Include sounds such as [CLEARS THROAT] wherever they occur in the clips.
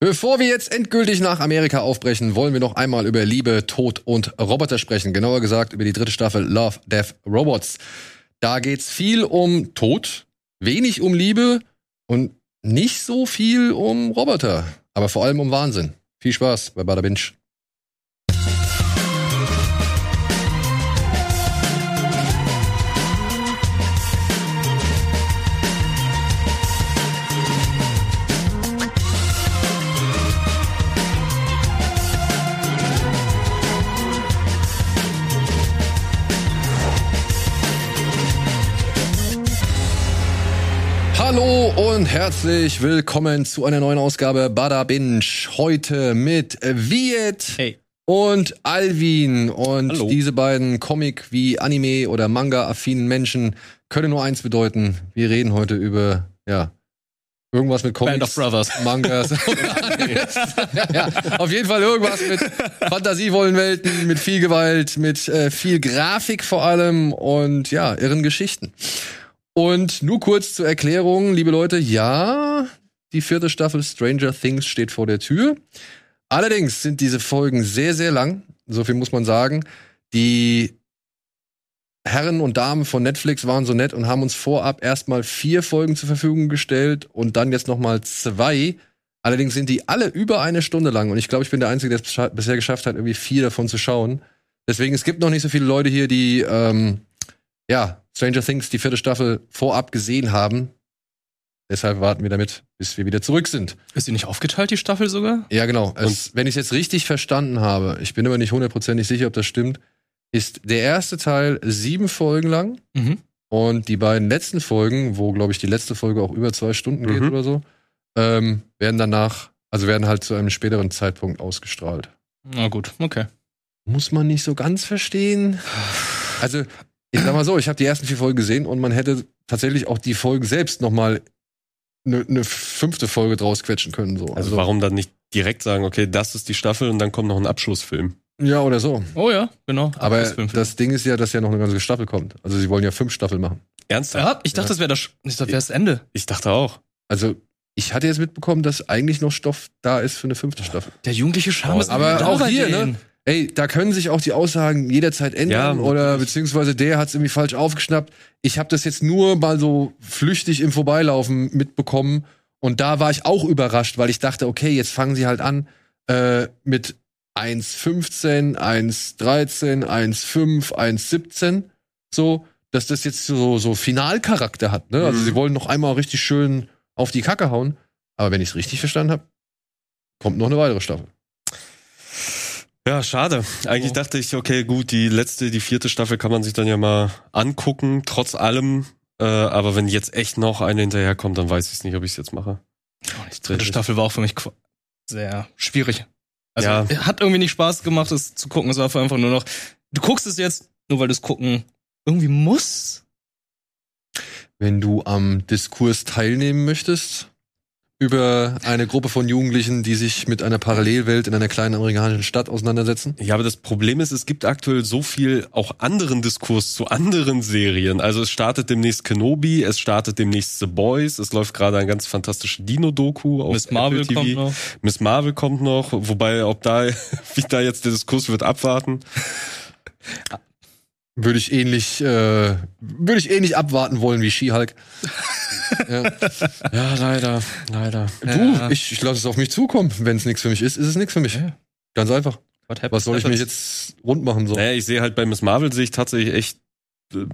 Bevor wir jetzt endgültig nach Amerika aufbrechen, wollen wir noch einmal über Liebe, Tod und Roboter sprechen. Genauer gesagt über die dritte Staffel Love, Death, Robots. Da geht's viel um Tod, wenig um Liebe und nicht so viel um Roboter, aber vor allem um Wahnsinn. Viel Spaß bei Bada Binge. Und herzlich willkommen zu einer neuen Ausgabe Bada Binge. Heute mit Viet Hey. und Alvin. Und Hallo. diese beiden Comic- wie Anime- oder Manga-affinen Menschen können nur eins bedeuten. Wir reden heute über, ja, irgendwas mit Comics. Band of Brothers. Mangas. [LAUGHS] [LAUGHS] ja, auf jeden Fall irgendwas mit fantasievollen Welten, mit viel Gewalt, mit äh, viel Grafik vor allem und ja, irren Geschichten. Und nur kurz zur Erklärung, liebe Leute, ja, die vierte Staffel Stranger Things steht vor der Tür. Allerdings sind diese Folgen sehr, sehr lang. So viel muss man sagen. Die Herren und Damen von Netflix waren so nett und haben uns vorab erstmal vier Folgen zur Verfügung gestellt und dann jetzt noch mal zwei. Allerdings sind die alle über eine Stunde lang und ich glaube, ich bin der Einzige, der es bisher geschafft hat, irgendwie vier davon zu schauen. Deswegen, es gibt noch nicht so viele Leute hier, die ähm, ja, Stranger Things, die vierte Staffel, vorab gesehen haben. Deshalb warten wir damit, bis wir wieder zurück sind. Ist sie nicht aufgeteilt, die Staffel sogar? Ja, genau. Es, wenn ich es jetzt richtig verstanden habe, ich bin aber nicht hundertprozentig sicher, ob das stimmt, ist der erste Teil sieben Folgen lang Mhm. und die beiden letzten Folgen, wo, glaube ich, die letzte Folge auch über zwei Stunden geht Mhm. oder so, ähm, werden danach, also werden halt zu einem späteren Zeitpunkt ausgestrahlt. Na gut, okay. Muss man nicht so ganz verstehen. Also, ich sag mal so, ich habe die ersten vier Folgen gesehen und man hätte tatsächlich auch die Folgen selbst noch mal eine ne fünfte Folge draus quetschen können. So. Also warum dann nicht direkt sagen, okay, das ist die Staffel und dann kommt noch ein Abschlussfilm? Ja, oder so. Oh ja, genau. Aber das Ding ist ja, dass ja noch eine ganze Staffel kommt. Also sie wollen ja fünf Staffeln machen. Ernsthaft? ja, ich dachte, das wäre das, ich dachte, das, das Ende. Ich dachte auch. Also ich hatte jetzt mitbekommen, dass eigentlich noch Stoff da ist für eine fünfte Staffel. Der jugendliche Charme ist Aber da auch hier, ne? Ey, da können sich auch die Aussagen jederzeit ändern Ja, oder beziehungsweise der hat es irgendwie falsch aufgeschnappt. Ich habe das jetzt nur mal so flüchtig im Vorbeilaufen mitbekommen und da war ich auch überrascht, weil ich dachte, okay, jetzt fangen sie halt an äh, mit 1,15, 1,13, 1,5, 1,17 so, dass das jetzt so, so Finalcharakter hat. Ne? Also Mhm. sie wollen noch einmal richtig schön auf die Kacke hauen. Aber wenn ich es richtig verstanden habe, kommt noch eine weitere Staffel. Ja, schade. Eigentlich Oh. dachte ich, okay, gut, die letzte, die vierte Staffel kann man sich dann ja mal angucken, trotz allem. Äh, aber wenn jetzt echt noch eine hinterherkommt, dann weiß ich es nicht, ob ich es jetzt mache. Die dritte Staffel war auch für mich sehr schwierig. Also Ja. hat irgendwie nicht Spaß gemacht, es zu gucken. Es war einfach nur noch, du guckst es jetzt, nur weil du es gucken irgendwie musst. Wenn du am Diskurs teilnehmen möchtest über eine Gruppe von Jugendlichen, die sich mit einer Parallelwelt in einer kleinen amerikanischen Stadt auseinandersetzen. Ja, aber das Problem ist, es gibt aktuell so viel auch anderen Diskurs zu anderen Serien. Also es startet demnächst Kenobi, es startet demnächst The Boys, es läuft gerade ein ganz fantastisches Dino-Doku auf Miss Marvel Apple TV. kommt noch. Miss Marvel kommt noch, wobei ob da [LAUGHS] wie da jetzt der Diskurs wird abwarten. Würde ich ähnlich, äh, würde ich ähnlich abwarten wollen wie She-Hulk. [LAUGHS] ja. Ja, leider, leider. Du, ich, ich lasse es auf mich zukommen. Wenn es nichts für mich ist, ist es nichts für mich. Ganz einfach. What Was soll ich mich jetzt rund machen? So? Naja, ich sehe halt bei Miss Marvel sehe ich tatsächlich echt äh,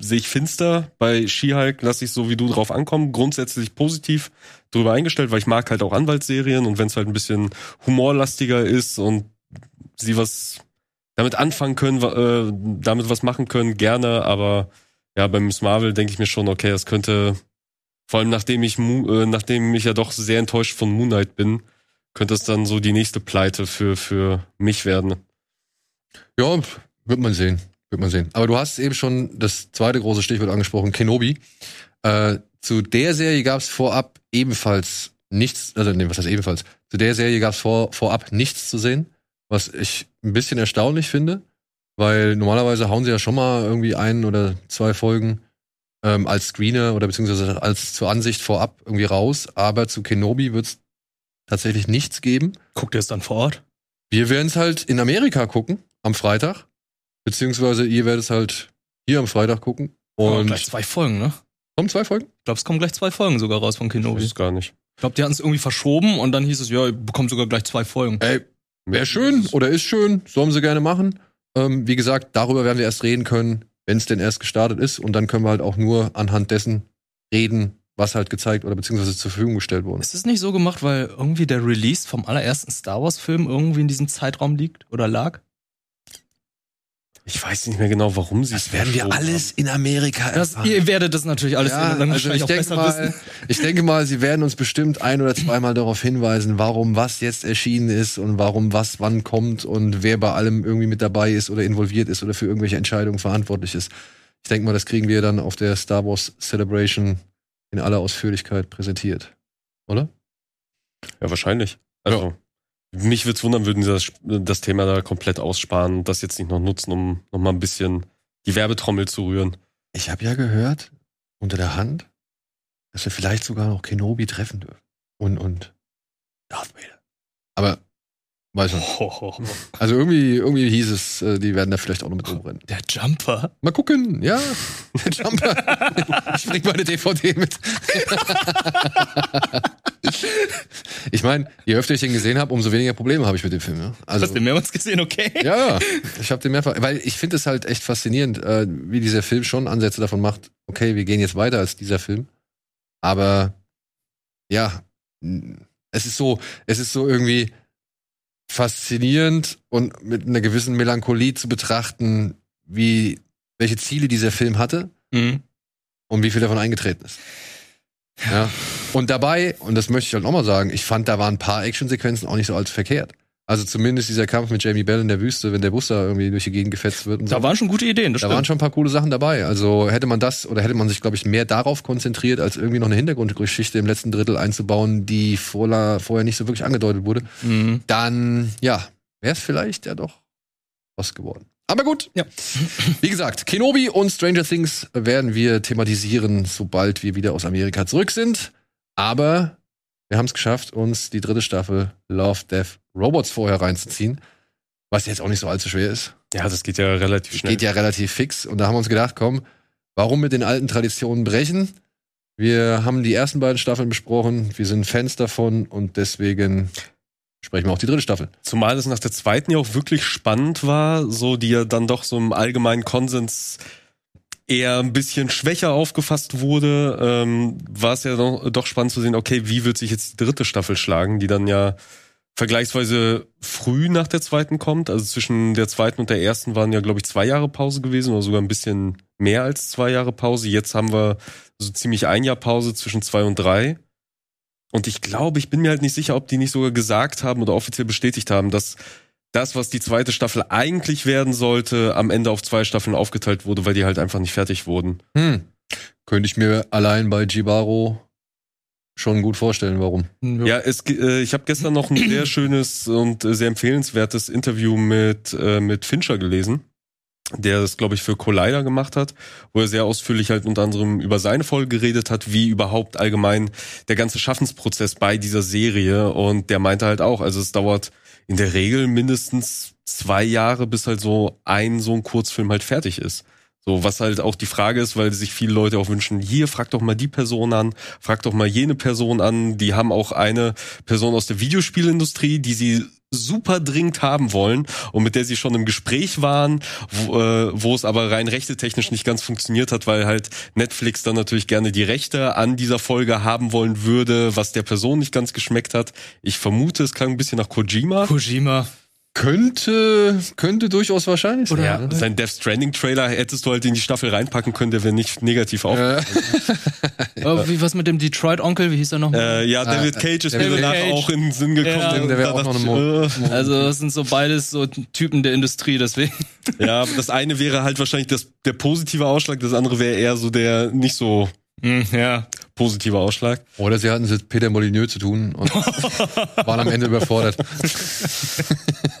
sehe ich finster. Bei She-Hulk lasse ich so wie du drauf ankommen. Grundsätzlich positiv drüber eingestellt, weil ich mag halt auch Anwaltsserien und wenn es halt ein bisschen humorlastiger ist und sie was damit anfangen können, äh, damit was machen können, gerne. Aber ja, bei Miss Marvel denke ich mir schon, okay, das könnte vor allem nachdem ich äh, nachdem ich ja doch sehr enttäuscht von Moon Knight bin, könnte es dann so die nächste Pleite für für mich werden. Ja, wird man sehen. Wird man sehen. Aber du hast eben schon das zweite große Stichwort angesprochen, Kenobi. Äh, zu der Serie gab es vorab ebenfalls nichts, also nee, was heißt ebenfalls? Zu der Serie gab es vor, vorab nichts zu sehen, was ich ein bisschen erstaunlich finde, weil normalerweise hauen sie ja schon mal irgendwie ein oder zwei Folgen ähm, als Screener oder beziehungsweise als zur Ansicht vorab irgendwie raus, aber zu Kenobi wird's tatsächlich nichts geben. Guckt ihr es dann vor Ort? Wir werden es halt in Amerika gucken am Freitag. Beziehungsweise ihr werdet es halt hier am Freitag gucken. Und gleich zwei Folgen, ne? kommen zwei Folgen? Ich glaube, es kommen gleich zwei Folgen sogar raus von Ich Kenobi. weiß Ich es gar nicht. glaube, die hatten es irgendwie verschoben und dann hieß es, ja, ihr bekommt sogar gleich zwei Folgen. Ey, wäre schön oder ist schön, sollen sie gerne machen. Ähm, wie gesagt, darüber werden wir erst reden können, wenn es denn erst gestartet ist. Und dann können wir halt auch nur anhand dessen reden, was halt gezeigt oder beziehungsweise zur Verfügung gestellt wurde. Ist es nicht so gemacht, weil irgendwie der Release vom allerersten Star Wars-Film irgendwie in diesem Zeitraum liegt oder lag? Ich weiß nicht mehr genau, warum sie es verschoben haben. in Amerika Das, ihr werdet das natürlich alles Ja, dann also ich auch denke besser mal, wissen. ich denke mal, sie werden uns bestimmt ein oder zweimal darauf hinweisen, warum was jetzt erschienen ist und warum was wann kommt und wer bei allem irgendwie mit dabei ist oder involviert ist oder für irgendwelche Entscheidungen verantwortlich ist. Ich denke mal, das kriegen wir dann auf der Star Wars Celebration in aller Ausführlichkeit präsentiert. Oder? Ja, wahrscheinlich. Also, mich würde es wundern, würden sie das, das Thema da komplett aussparen das jetzt nicht noch nutzen, um noch mal ein bisschen die Werbetrommel zu rühren. Ich habe ja gehört, unter der Hand, dass wir vielleicht sogar noch Kenobi treffen dürfen. Und, und Darth Vader. Aber, weiß nicht. [LAUGHS] Also irgendwie, irgendwie hieß es, äh, die werden da vielleicht auch noch mit rumrennen. Der Jumper? Mal gucken, ja. Der Jumper. ich bring meine DVD mit. ich meine, je öfter ich den gesehen habe, umso weniger Probleme habe ich mit dem Film. Ja? Also, Hast du den mehrmals gesehen, okay? ja, ich habe den mehrfach, weil ich finde es halt echt faszinierend, äh, wie dieser Film schon Ansätze davon macht. Okay, wir gehen jetzt weiter als dieser Film, aber ja, es ist so, es ist so irgendwie faszinierend und mit einer gewissen Melancholie zu betrachten, wie welche Ziele dieser Film hatte Mhm. und wie viel davon eingetreten ist. Ja. Und dabei, und das möchte ich halt nochmal sagen, ich fand, da waren ein paar Actionsequenzen auch nicht so als verkehrt. Also zumindest dieser Kampf mit Jamie Bell in der Wüste, wenn der Bus da irgendwie durch die Gegend gefetzt wird und so. Da waren schon gute Ideen, das Da waren stimmt. schon ein paar coole Sachen dabei. Also hätte man das oder hätte man sich, glaube ich, mehr darauf konzentriert, als irgendwie noch eine Hintergrundgeschichte im letzten Drittel einzubauen, die vorla- vorher nicht so wirklich angedeutet wurde, Mhm. dann, ja, wäre es vielleicht ja doch was geworden. Aber gut. Ja. Wie gesagt, Kenobi und Stranger Things werden wir thematisieren, sobald wir wieder aus Amerika zurück sind. Aber wir haben es geschafft, uns die dritte Staffel Love, Death, Robots vorher reinzuziehen. Was jetzt auch nicht so allzu schwer ist. Ja, das geht ja relativ schnell. Geht ja relativ fix. Und da haben wir uns gedacht, komm, warum mit den alten Traditionen brechen? Wir haben die ersten beiden Staffeln besprochen. Wir sind Fans davon und deswegen sprechen wir auch die dritte Staffel. Zumal es nach der zweiten ja auch wirklich spannend war, so die ja dann doch so im allgemeinen Konsens eher ein bisschen schwächer aufgefasst wurde, ähm, war es ja doch, doch spannend zu sehen, okay, wie wird sich jetzt die dritte Staffel schlagen, die dann ja vergleichsweise früh nach der zweiten kommt. Also zwischen der zweiten und der ersten waren ja, glaube ich, zwei Jahre Pause gewesen oder sogar ein bisschen mehr als zwei Jahre Pause. Jetzt haben wir so ziemlich ein Jahr Pause zwischen zwei und drei. Und ich glaube, ich bin mir halt nicht sicher, ob die nicht sogar gesagt haben oder offiziell bestätigt haben, dass das, was die zweite Staffel eigentlich werden sollte, am Ende auf zwei Staffeln aufgeteilt wurde, weil die halt einfach nicht fertig wurden. Hm. Könnte ich mir allein bei Jibaro schon gut vorstellen, warum. Ja, es, äh, ich habe gestern noch ein [CLEARS THROAT] sehr schönes und sehr empfehlenswertes Interview mit, äh, mit Fincher gelesen, der das, glaube ich, für Collider gemacht hat, wo er sehr ausführlich halt unter anderem über seine Folge geredet hat, wie überhaupt allgemein der ganze Schaffensprozess bei dieser Serie. Und der meinte halt auch, also es dauert in der Regel mindestens zwei Jahre, bis halt so ein so ein Kurzfilm halt fertig ist. So, was halt auch die Frage ist, weil sich viele Leute auch wünschen, hier, frag doch mal die Person an, frag doch mal jene Person an. Die haben auch eine Person aus der Videospielindustrie, die sie super dringend haben wollen und mit der sie schon im Gespräch waren, wo, äh, wo es aber rein rechtetechnisch nicht ganz funktioniert hat, weil halt Netflix dann natürlich gerne die Rechte an dieser Folge haben wollen würde, was der Person nicht ganz geschmeckt hat. Ich vermute, es klang ein bisschen nach Kojima. Kojima. Könnte, könnte durchaus wahrscheinlich sein. Ja, ne? sein Death Stranding Trailer hättest du halt in die Staffel reinpacken können, der wäre nicht negativ auf. Äh, [LAUGHS] Oh, wie was mit dem Detroit-Onkel? Wie hieß er noch? Äh, ja, David Ah, Cage ist David mir danach Cage. auch in den Sinn gekommen. Ja, der wäre auch noch eine äh, [LAUGHS] also das sind so beides so Typen der Industrie, deswegen. [LAUGHS] Ja, das eine wäre halt wahrscheinlich das, der positive Ausschlag, das andere wäre eher so der nicht so Hm, ja. positiver Ausschlag. Oder sie hatten es mit Peter Molyneux zu tun und waren am Ende überfordert.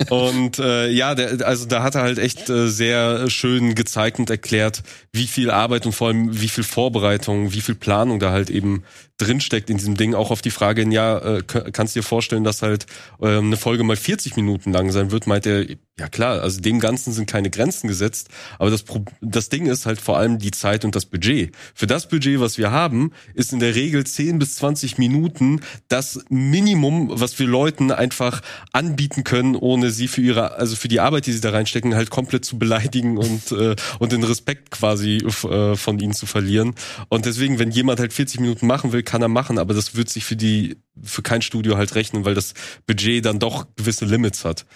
Und äh, ja, der, also da hat er halt echt äh, sehr schön gezeigt und erklärt, wie viel Arbeit und vor allem wie viel Vorbereitung, wie viel Planung da halt eben drinsteckt in diesem Ding. Auch auf die Frage, ja, äh, kannst du dir vorstellen, dass halt ähm, eine Folge mal 40 Minuten lang sein wird, meint er, ja klar, also dem Ganzen sind keine Grenzen gesetzt. Aber das, Pro das Ding ist halt vor allem die Zeit und das Budget. Für das Budget, was wir haben, ist in der Regel 10 bis 20 Minuten das Minimum, was wir Leuten einfach anbieten können, ohne sie für ihre, also für die Arbeit, die sie da reinstecken, halt komplett zu beleidigen und, äh, und den Respekt quasi äh, von ihnen zu verlieren. Und deswegen, wenn jemand halt 40 Minuten machen will, kann er machen, aber das wird sich für die, für kein Studio halt rechnen, weil das Budget dann doch gewisse Limits hat.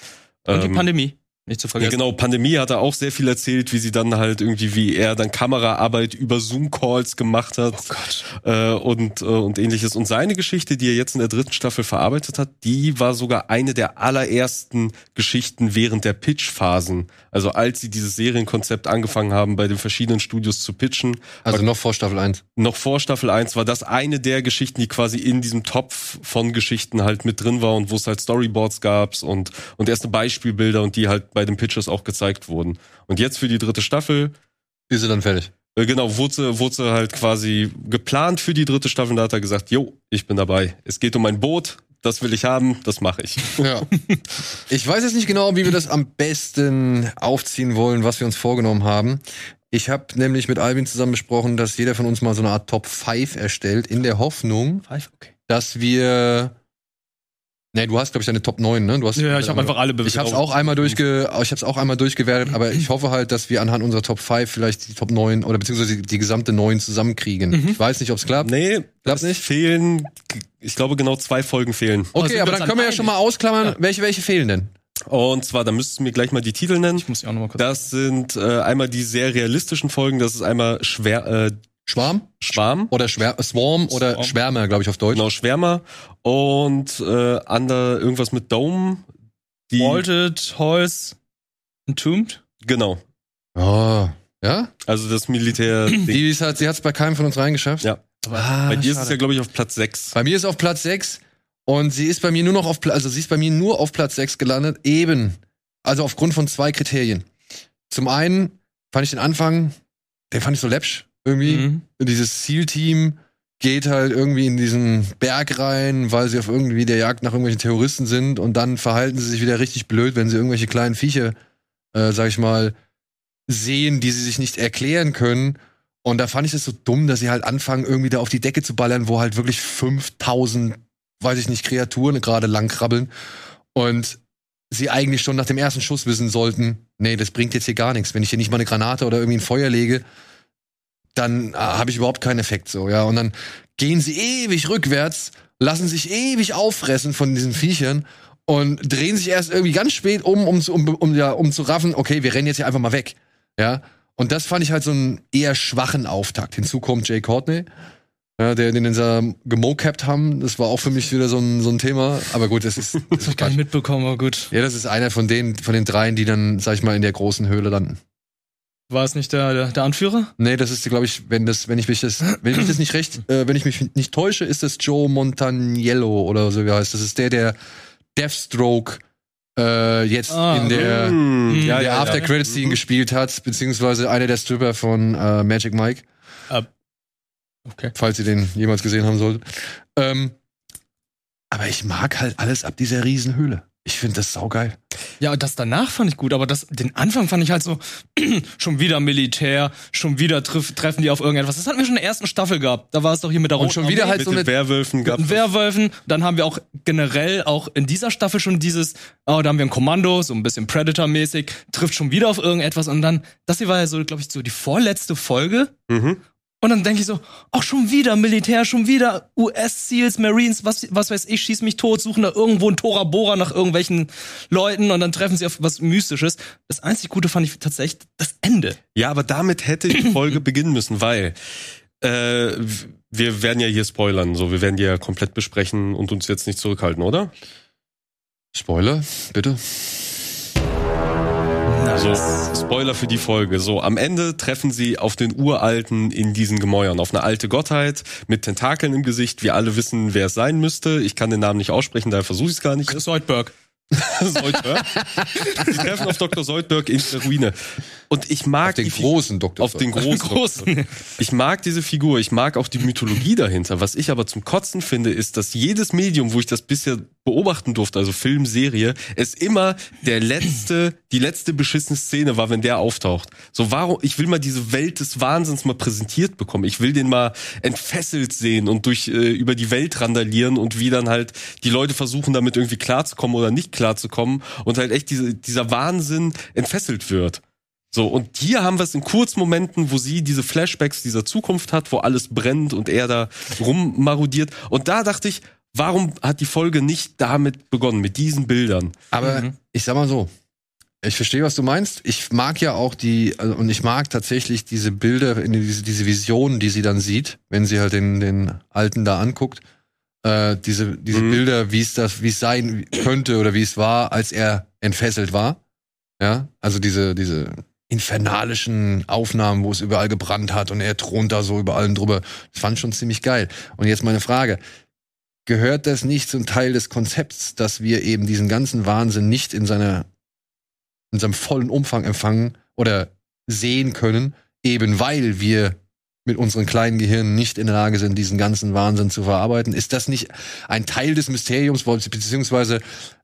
Und die Ähm, Pandemie. Nicht zu ja, vergessen. genau, Pandemie hat er auch sehr viel erzählt, wie sie dann halt irgendwie, wie er dann Kameraarbeit über Zoom-Calls gemacht hat Oh Gott. äh, und, äh, und ähnliches. Und seine Geschichte, die er jetzt in der dritten Staffel verarbeitet hat, die war sogar eine der allerersten Geschichten während der Pitch-Phasen. Also als sie dieses Serienkonzept angefangen haben, bei den verschiedenen Studios zu pitchen, Also noch vor Staffel 1. noch vor Staffel 1 war das eine der Geschichten, die quasi in diesem Topf von Geschichten halt mit drin war und wo es halt Storyboards gab und, und erste Beispielbilder und die halt bei den Pitches auch gezeigt wurden. Und jetzt für die dritte Staffel, Ist sie dann fertig? äh, genau, wurde wurde halt quasi geplant für die dritte Staffel und da hat er gesagt, jo, ich bin dabei. Es geht um ein Boot, das will ich haben, das mache ich. [LAUGHS] Ja. Ich weiß jetzt nicht genau, wie wir das am besten aufziehen wollen, was wir uns vorgenommen haben. Ich habe nämlich mit Albin zusammen besprochen, dass jeder von uns mal so eine Art Top 5 erstellt, in der Hoffnung, Five? Okay. dass wir. Nee, du hast, glaube ich, deine Top 9, ne? Du hast, Ja, ich habe einfach alle bewertet. Ich habe es auch einmal durchge, ich habe es auch einmal durchgewertet, aber ich [CLEARS THROAT] hoffe halt, dass wir anhand unserer Top 5 vielleicht die Top 9 oder beziehungsweise die, die gesamte 9 zusammenkriegen. Mhm. Ich weiß nicht, ob es klappt. Nee, Glaub's es nicht? fehlen, ich glaube genau zwei Folgen fehlen. Okay, wir aber dann können wir ja schon mal ausklammern, Ja. welche welche fehlen denn? Und zwar, da müsstest du mir gleich mal die Titel nennen. Ich muss ja auch noch mal kurz. Das sind äh, einmal die sehr realistischen Folgen. Das ist einmal Schwer, äh, Schwarm Schwarm, oder Schwär, Swarm oder Swarm. Schwärmer, glaube ich auf Deutsch. genau Schwärmer und äh, ander irgendwas mit Dome. Die, Vaulted, Heus, Entombed. Genau. Oh, ja? Also das Militär. -Ding. [CLEARS THROAT] Die ist halt, sie hat es bei keinem von uns reingeschafft. Ja. Ah, Bei dir ist schade. es ja, glaube ich, auf Platz 6. Bei mir ist auf Platz 6 und sie ist bei mir nur noch auf also sie ist bei mir nur auf Platz 6 gelandet, eben. Also aufgrund von zwei Kriterien. Zum einen fand ich den Anfang, den fand ich so läppsch irgendwie. Mhm. Dieses Zielteam geht halt irgendwie in diesen Berg rein, weil sie auf irgendwie der Jagd nach irgendwelchen Terroristen sind und dann verhalten sie sich wieder richtig blöd, wenn sie irgendwelche kleinen Viecher, äh, sag ich mal, sehen, die sie sich nicht erklären können. Und da fand ich es so dumm, dass sie halt anfangen, irgendwie da auf die Decke zu ballern, wo halt wirklich 5000, weiß ich nicht, Kreaturen gerade lang krabbeln. Und sie eigentlich schon nach dem ersten Schuss wissen sollten, nee, das bringt jetzt hier gar nichts. Wenn ich hier nicht mal eine Granate oder irgendwie ein Feuer lege, dann äh, habe ich überhaupt keinen Effekt so, ja. Und dann gehen sie ewig rückwärts, lassen sich ewig auffressen von diesen Viechern und drehen sich erst irgendwie ganz spät um, um, zu- um, um, ja, um zu raffen, okay, wir rennen jetzt hier einfach mal weg, ja. Und das fand ich halt so einen eher schwachen Auftakt. Hinzu kommt Jay Courtney, ja, der den sie gemocapt haben. Das war auch für mich wieder so ein, so ein Thema. Aber gut, das ist, [LAUGHS] das Das hab ich gar nicht mitbekommen, aber gut. ja, das ist einer von den, von den dreien, die dann, sag ich mal, in der großen Höhle landen. War es nicht der, der, Anführer? Nee, das ist, glaube ich, wenn das, wenn ich mich das, wenn ich das nicht recht, äh, wenn ich mich nicht täusche, ist das Joe Montaniello oder so wie er heißt. Das ist der, der Deathstroke äh, jetzt Ah, in der, Mhm. in ja, der ja, After ja. Credits Scene gespielt hat, beziehungsweise einer der Stripper von äh, Magic Mike, Okay. falls ihr den jemals gesehen haben solltet. Ähm, aber ich mag halt alles ab dieser Riesenhöhle. Ich finde das saugeil. Ja, das danach fand ich gut, aber das, den Anfang fand ich halt so, [CLEARS THROAT] schon wieder Militär, schon wieder triff, treffen die auf irgendetwas. Das hatten wir schon in der ersten Staffel gehabt. Da war es doch hier mit der Und Roten schon wieder Armee. halt Mit so den eine Werwölfen gab mit Werwölfen. Dann haben wir auch generell auch in dieser Staffel schon dieses, oh, da haben wir ein Kommando, so ein bisschen Predator-mäßig, trifft schon wieder auf irgendetwas und dann, das hier war ja so, glaube ich, so die vorletzte Folge. Mhm. Und dann denke ich so, auch schon wieder Militär, schon wieder US-Seals, Marines, was, was weiß ich, schieß mich tot, suchen da irgendwo einen Tora Bora nach irgendwelchen Leuten und dann treffen sie auf was Mystisches. Das einzig Gute fand ich tatsächlich das Ende. Ja, aber damit hätte die Folge [CLEARS THROAT] beginnen müssen, weil äh, wir werden ja hier spoilern, so wir werden die ja komplett besprechen und uns jetzt nicht zurückhalten, oder? Spoiler, bitte. So, Spoiler für die Folge. So, am Ende treffen sie auf den Uralten in diesen Gemäuern, auf eine alte Gottheit mit Tentakeln im Gesicht. Wir alle wissen, wer es sein müsste. Ich kann den Namen nicht aussprechen, daher versuche ich es gar nicht. Soldberg. [LAUGHS] Soldberg. Die treffen auf Dr. Soldberg in der Ruine. Und ich mag Auf den großen Doktor. auf den großen. Großen. [LAUGHS] Ich mag diese Figur, ich mag auch die Mythologie dahinter. Was ich aber zum Kotzen finde, ist, dass jedes Medium, wo ich das bisher beobachten durfte, also Film, Serie, es immer der letzte, die letzte beschissene Szene war, wenn der auftaucht. So warum, ich will mal diese Welt des Wahnsinns mal präsentiert bekommen. Ich will den mal entfesselt sehen und durch, äh, über die Welt randalieren und wie dann halt die Leute versuchen, damit irgendwie klarzukommen oder nicht klarzukommen und halt echt diese, dieser Wahnsinn entfesselt wird. So, und hier haben wir es in Kurzmomenten, wo sie diese Flashbacks dieser Zukunft hat, wo alles brennt und er da rummarodiert. Und da dachte ich, warum hat die Folge nicht damit begonnen, mit diesen Bildern? Aber Mhm. ich sag mal so, ich verstehe, was du meinst. Ich mag ja auch die, also, und ich mag tatsächlich diese Bilder, diese, diese Visionen, die sie dann sieht, wenn sie halt den, den Alten da anguckt. Äh, diese diese Mhm. Bilder, wie es das, wie es sein könnte oder wie es war, als er entfesselt war. Ja, also diese, diese infernalischen Aufnahmen, wo es überall gebrannt hat und er thront da so über allen drüber. Das fand ich schon ziemlich geil. Und jetzt meine Frage. Gehört das nicht zum Teil des Konzepts, dass wir eben diesen ganzen Wahnsinn nicht in seiner, in seinem vollen Umfang empfangen oder sehen können, eben weil wir mit unseren kleinen Gehirnen nicht in der Lage sind, diesen ganzen Wahnsinn zu verarbeiten? Ist das nicht ein Teil des Mysteriums, beziehungsweise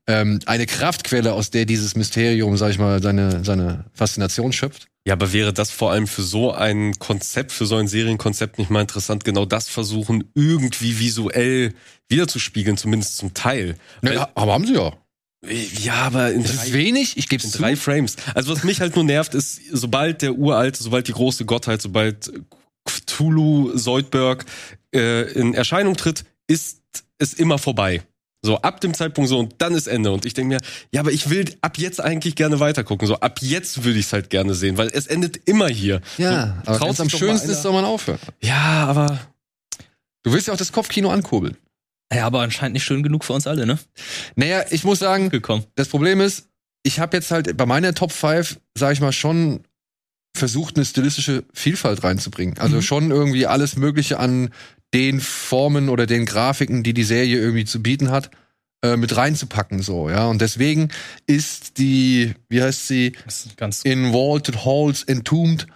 ähm, eine Kraftquelle, aus der dieses Mysterium, sag ich mal, seine, seine Faszination schöpft? Ja, aber wäre das vor allem für so ein Konzept, für so ein Serienkonzept nicht mal interessant, genau das versuchen, irgendwie visuell wiederzuspiegeln, zumindest zum Teil? Weil- Ja, aber haben sie ja. ja, aber in Das drei ist wenig, ich gebe in es drei Frames. Also was mich halt nur nervt, ist, sobald der uralte, sobald die große Gottheit, sobald Cthulhu, Soldberg äh, in Erscheinung tritt, ist es immer vorbei. So, ab dem Zeitpunkt so und dann ist Ende. Und ich denke mir, ja, aber ich will ab jetzt eigentlich gerne weitergucken. So, ab jetzt würde ich es halt gerne sehen, weil es endet immer hier. Ja, so, aber am sich doch mal schönsten ist, soll man aufhören. Ja, aber Du willst ja auch das Kopfkino ankurbeln. Ja, aber anscheinend nicht schön genug für uns alle, ne? Naja, ich muss sagen, Gekommen. das Problem ist, ich habe jetzt halt bei meiner Top 5, sag ich mal, schon versucht, eine stilistische Vielfalt reinzubringen. Also Mhm. schon irgendwie alles Mögliche an den Formen oder den Grafiken, die die Serie irgendwie zu bieten hat, äh, mit reinzupacken, so, ja. Und deswegen ist die, wie heißt sie, in Vaulted Halls Entombed,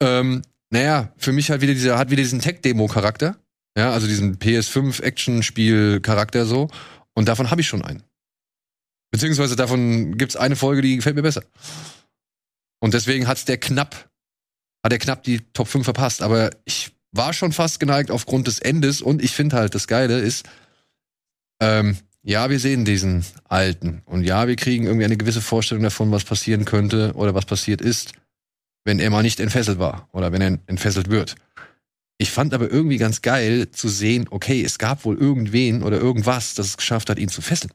ähm, naja, für mich halt wieder dieser, hat wieder diesen Tech-Demo-Charakter. Ja, also diesen PS5-Action-Spiel-Charakter so. Und davon habe ich schon einen. Beziehungsweise davon gibt's eine Folge, die gefällt mir besser. Und deswegen hat's der knapp, hat er knapp die Top 5 verpasst. Aber ich war schon fast geneigt aufgrund des Endes und ich finde halt, das Geile ist, ähm, ja, wir sehen diesen Alten. Und ja, wir kriegen irgendwie eine gewisse Vorstellung davon, was passieren könnte oder was passiert ist, wenn er mal nicht entfesselt war oder wenn er entfesselt wird. Ich fand aber irgendwie ganz geil zu sehen, okay, es gab wohl irgendwen oder irgendwas, das es geschafft hat, ihn zu fesseln.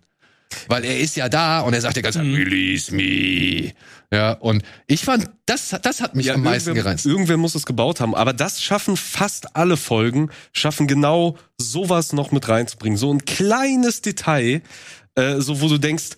Weil er ist ja da und er sagt ja ganz, Mhm. release me. Ja, und ich fand, das, das hat mich Ja, am meisten gereizt. irgendwer muss es gebaut haben. Aber das schaffen fast alle Folgen, schaffen genau sowas noch mit reinzubringen. So ein kleines Detail, äh, so wo du denkst,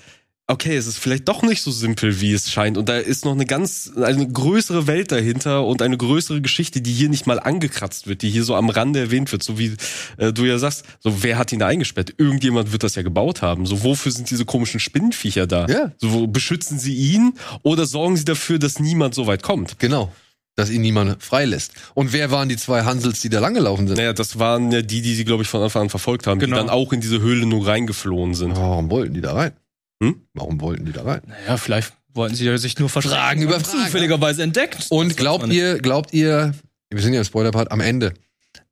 okay, es ist vielleicht doch nicht so simpel, wie es scheint. Und da ist noch eine ganz, eine größere Welt dahinter und eine größere Geschichte, die hier nicht mal angekratzt wird, die hier so am Rande erwähnt wird. So wie äh, du ja sagst, so wer hat ihn da eingesperrt? Irgendjemand wird das ja gebaut haben. So wofür sind diese komischen Spinnenviecher da? Ja. So wo- beschützen sie ihn oder sorgen sie dafür, dass niemand so weit kommt? Genau. Dass ihn niemand freilässt. Und wer waren die zwei Hansels, die da langgelaufen sind? Naja, das waren ja die, die sie, glaube ich, von Anfang an verfolgt haben, Genau. die dann auch in diese Höhle nur reingeflohen sind. Warum wollten die da rein? Hm? Warum wollten die da rein? Naja, vielleicht wollten sie ja sich nur verstecken. Fragen über. Zufälligerweise entdeckt. Und Das glaubt ihr, glaubt ihr, wir sind ja im Spoiler-Part am Ende,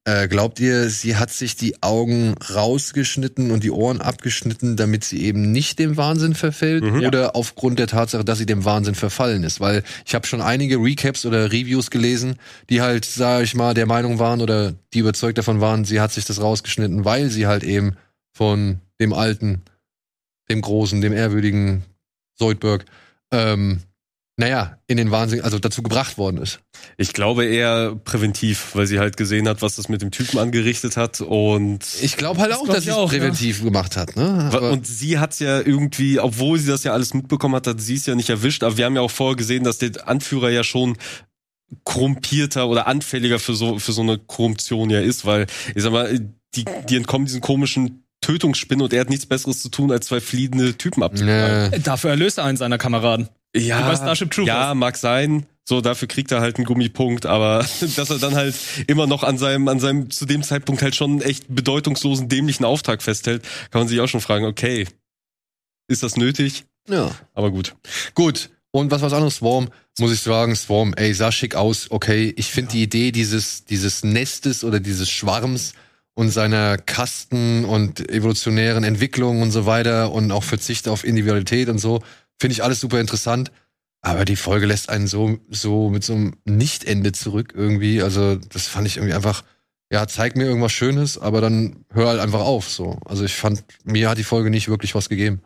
äh, glaubt ihr, sie hat sich die Augen rausgeschnitten und die Ohren abgeschnitten, damit sie eben nicht dem Wahnsinn verfällt? Mhm. Oder aufgrund der Tatsache, dass sie dem Wahnsinn verfallen ist? Weil ich habe schon einige Recaps oder Reviews gelesen, die halt, sag ich mal, der Meinung waren oder die überzeugt davon waren, sie hat sich das rausgeschnitten, weil sie halt eben von dem Alten, dem Großen, dem ehrwürdigen Soldberg, ähm, naja, in den Wahnsinn, also dazu gebracht worden ist. Ich glaube eher präventiv, weil sie halt gesehen hat, was das mit dem Typen angerichtet hat und Ich glaube halt auch, glaub dass ich sie es präventiv gemacht hat. Ne? Aber- und sie hat's ja irgendwie, obwohl sie das ja alles mitbekommen hat, hat sie es ja nicht erwischt. Aber wir haben ja auch vorher gesehen, dass der Anführer ja schon korrumpierter oder anfälliger für so für so eine Korruption ja ist, weil ich sag mal, die die entkommen diesen komischen Tötungsspinnen und er hat nichts Besseres zu tun, als zwei fliehende Typen abzuknallen. Nee. Dafür erlöst er einen seiner Kameraden. Ja, bei Starship Troopers. ja, mag sein. So, dafür kriegt er halt einen Gummipunkt, aber [LAUGHS] dass er dann halt immer noch an seinem, an seinem zu dem Zeitpunkt halt schon echt bedeutungslosen, dämlichen Auftrag festhält, kann man sich auch schon fragen, okay, ist das nötig? Ja. Aber gut. Gut. Und was was anderes, Swarm, muss ich sagen, Swarm, ey, sah schick aus, okay. Ich finde die Idee dieses, dieses Nestes oder dieses Schwarms und seiner Kasten und evolutionären Entwicklung und so weiter und auch Verzicht auf Individualität und so, finde ich alles super interessant. Aber die Folge lässt einen so, so mit so einem Nicht-Ende zurück irgendwie. Also, das fand ich irgendwie einfach, ja, zeig mir irgendwas Schönes, aber dann hör halt einfach auf, so. Also, ich fand, mir hat die Folge nicht wirklich was gegeben.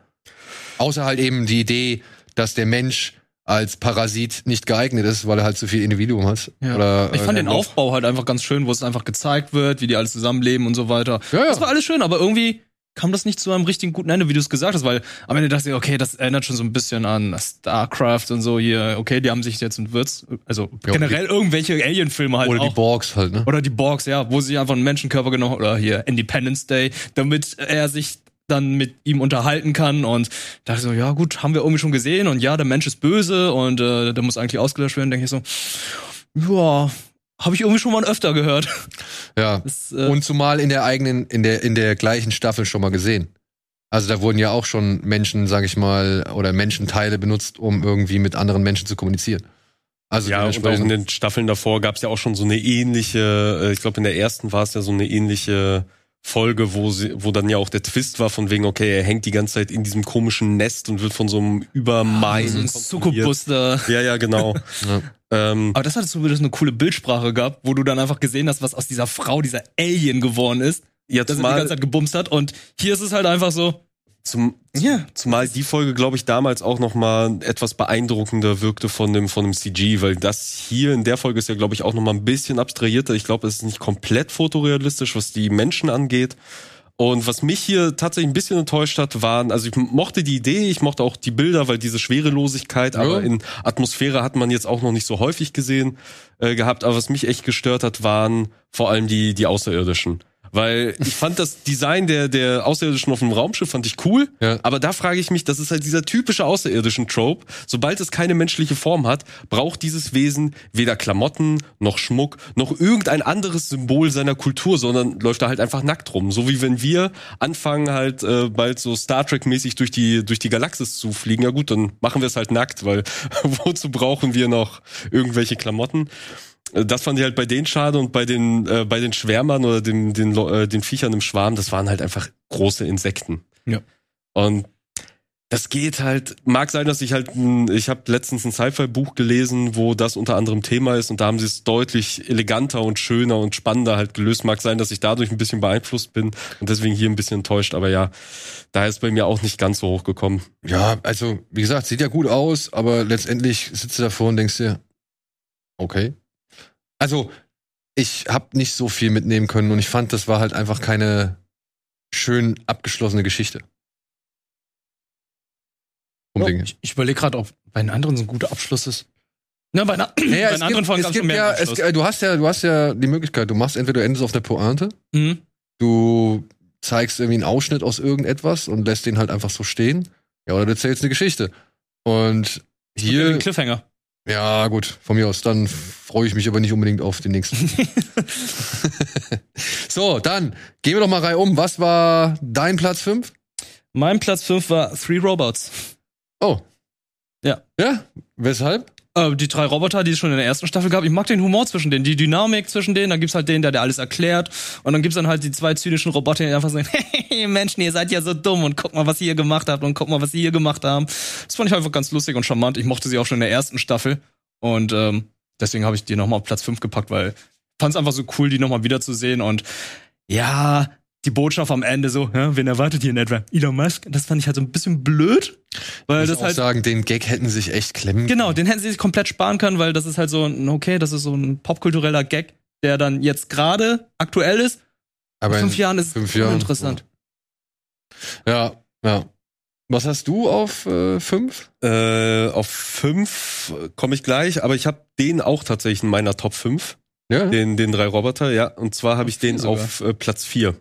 Außer halt eben die Idee, dass der Mensch als Parasit nicht geeignet ist, weil er halt zu viel Individuum hat. Ja. Oder, Ich fand äh, den Aufbau halt einfach ganz schön, wo es einfach gezeigt wird, wie die alle zusammenleben und so weiter. Ja, ja. Das war alles schön, aber irgendwie kam das nicht zu einem richtigen guten Ende, wie du es gesagt hast, weil am Ende dachte ich, okay, das erinnert schon so ein bisschen an StarCraft und so hier. Okay, die haben sich jetzt Wirts, also Ja, generell irgendwelche Alien-Filme halt Oder auch. die Borgs halt, ne? Oder die Borgs, ja, wo sie einfach einen Menschenkörper genommen haben, oder hier Independence Day, damit er sich dann mit ihm unterhalten kann und dachte so, ja gut, haben wir irgendwie schon gesehen und ja, der Mensch ist böse und äh, der muss eigentlich ausgelöscht werden, denke ich so, ja, habe ich irgendwie schon mal öfter gehört. Ja. [LAUGHS] Das, äh, Und zumal in der eigenen, in der, in der gleichen Staffel schon mal gesehen. Also da wurden ja auch schon Menschen, sag ich mal, oder Menschenteile benutzt, um irgendwie mit anderen Menschen zu kommunizieren. Also Ja, und auch in den Staffeln davor gab es ja auch schon so eine ähnliche, äh, ich glaube in der ersten war es ja so eine ähnliche Folge, wo sie, wo dann ja auch der Twist war von wegen, okay, er hängt die ganze Zeit in diesem komischen Nest und wird von so einem Übermein so ein da. Ja, ja, genau. [LAUGHS] Ja. ähm, Aber das hat so eine coole Bildsprache gehabt, wo du dann einfach gesehen hast, was aus dieser Frau, dieser Alien geworden ist, jetzt dass er die ganze Zeit gebumst hat. Und hier ist es halt einfach so, zum, ja, Zumal die Folge, glaube ich, damals auch noch mal etwas beeindruckender wirkte von dem von dem CG, weil das hier in der Folge ist ja, glaube ich, auch noch mal ein bisschen abstrahierter. Ich glaube, es ist nicht komplett fotorealistisch, was die Menschen angeht. Und was mich hier tatsächlich ein bisschen enttäuscht hat, waren, also ich mochte die Idee, ich mochte auch die Bilder, weil diese Schwerelosigkeit, aber in Atmosphäre hat man jetzt auch noch nicht so häufig gesehen äh, gehabt. Aber was mich echt gestört hat, waren vor allem die die Außerirdischen. Weil ich fand das Design der, der Außerirdischen auf dem Raumschiff fand ich cool. Ja. Aber da frage ich mich, das ist halt dieser typische außerirdischen Trope. Sobald es keine menschliche Form hat, braucht dieses Wesen weder Klamotten, noch Schmuck, noch irgendein anderes Symbol seiner Kultur, sondern läuft da halt einfach nackt rum. So wie wenn wir anfangen halt äh, bald so Star Trek-mäßig durch die, durch die Galaxis zu fliegen. Ja gut, dann machen wir es halt nackt, weil [LAUGHS] wozu brauchen wir noch irgendwelche Klamotten? Das fand ich halt bei denen schade und bei den äh, bei den Schwärmern oder den den äh, den Viechern im Schwarm, das waren halt einfach große Insekten. Ja. Und das geht halt, mag sein, dass ich halt, ein- ich habe letztens ein Sci-Fi-Buch gelesen, wo das unter anderem Thema ist und da haben sie es deutlich eleganter und schöner und spannender halt gelöst. Mag sein, dass ich dadurch ein bisschen beeinflusst bin und deswegen hier ein bisschen enttäuscht, aber ja, da ist bei mir auch nicht ganz so hochgekommen. Ja, also, wie gesagt, sieht ja gut aus, aber letztendlich sitzt du davor und denkst dir, okay. Also, ich hab nicht so viel mitnehmen können und ich fand, das war halt einfach keine schön abgeschlossene Geschichte. Unbedingt. ich, ich überlege gerade, ob bei den anderen so ein guter Abschluss ist. Na, bei, einer, [CLEARS THROAT] bei Naja, den es anderen gibt, es gibt ja, es, Abschluss. du hast ja, du hast ja die Möglichkeit, du machst entweder du endest auf der Pointe, Mhm. du zeigst irgendwie einen Ausschnitt aus irgendetwas und lässt den halt einfach so stehen. Ja, oder du erzählst eine Geschichte. Und Hier hier, den Cliffhanger. Ja gut, von mir aus, dann freue ich mich aber nicht unbedingt auf den nächsten. [LAUGHS] so, dann gehen wir doch mal rein um. Was war dein Platz 5? Mein Platz 5 war Three Robots. Oh. Ja. Ja? Weshalb? Äh, die drei Roboter, die es schon in der ersten Staffel gab. Ich mag den Humor zwischen denen, die Dynamik zwischen denen. Dann gibt's halt den, der, der alles erklärt. Und dann gibt's dann halt die zwei zynischen Roboter, die einfach sagen, [LAUGHS] hey Menschen, ihr seid ja so dumm und guck mal, was ihr hier gemacht habt und guck mal, was sie hier gemacht haben. Das fand ich einfach ganz lustig und charmant. Ich mochte sie auch schon in der ersten Staffel. Und ähm, deswegen habe ich die nochmal auf Platz 5 gepackt, weil ich fand es einfach so cool, die nochmal wiederzusehen. Und ja, die Botschaft am Ende so, ja, wen erwartet hier in etwa? Elon Musk? Das fand ich halt so ein bisschen blöd. Weil Ich das halt sagen, den Gag hätten sich echt klemmen Genau, den hätten sie sich komplett sparen können, weil das ist halt so ein, okay, das ist so ein popkultureller Gag, der dann jetzt gerade aktuell ist. Aber in in fünf Jahren ist fünf es Jahren, uninteressant. Ja, ja. Was hast du auf äh, fünf? Äh, auf fünf komme ich gleich, aber ich habe den auch tatsächlich in meiner Top 5. Ja. Den, den drei Roboter, ja. Und zwar habe ich den sogar. auf äh, Platz 4.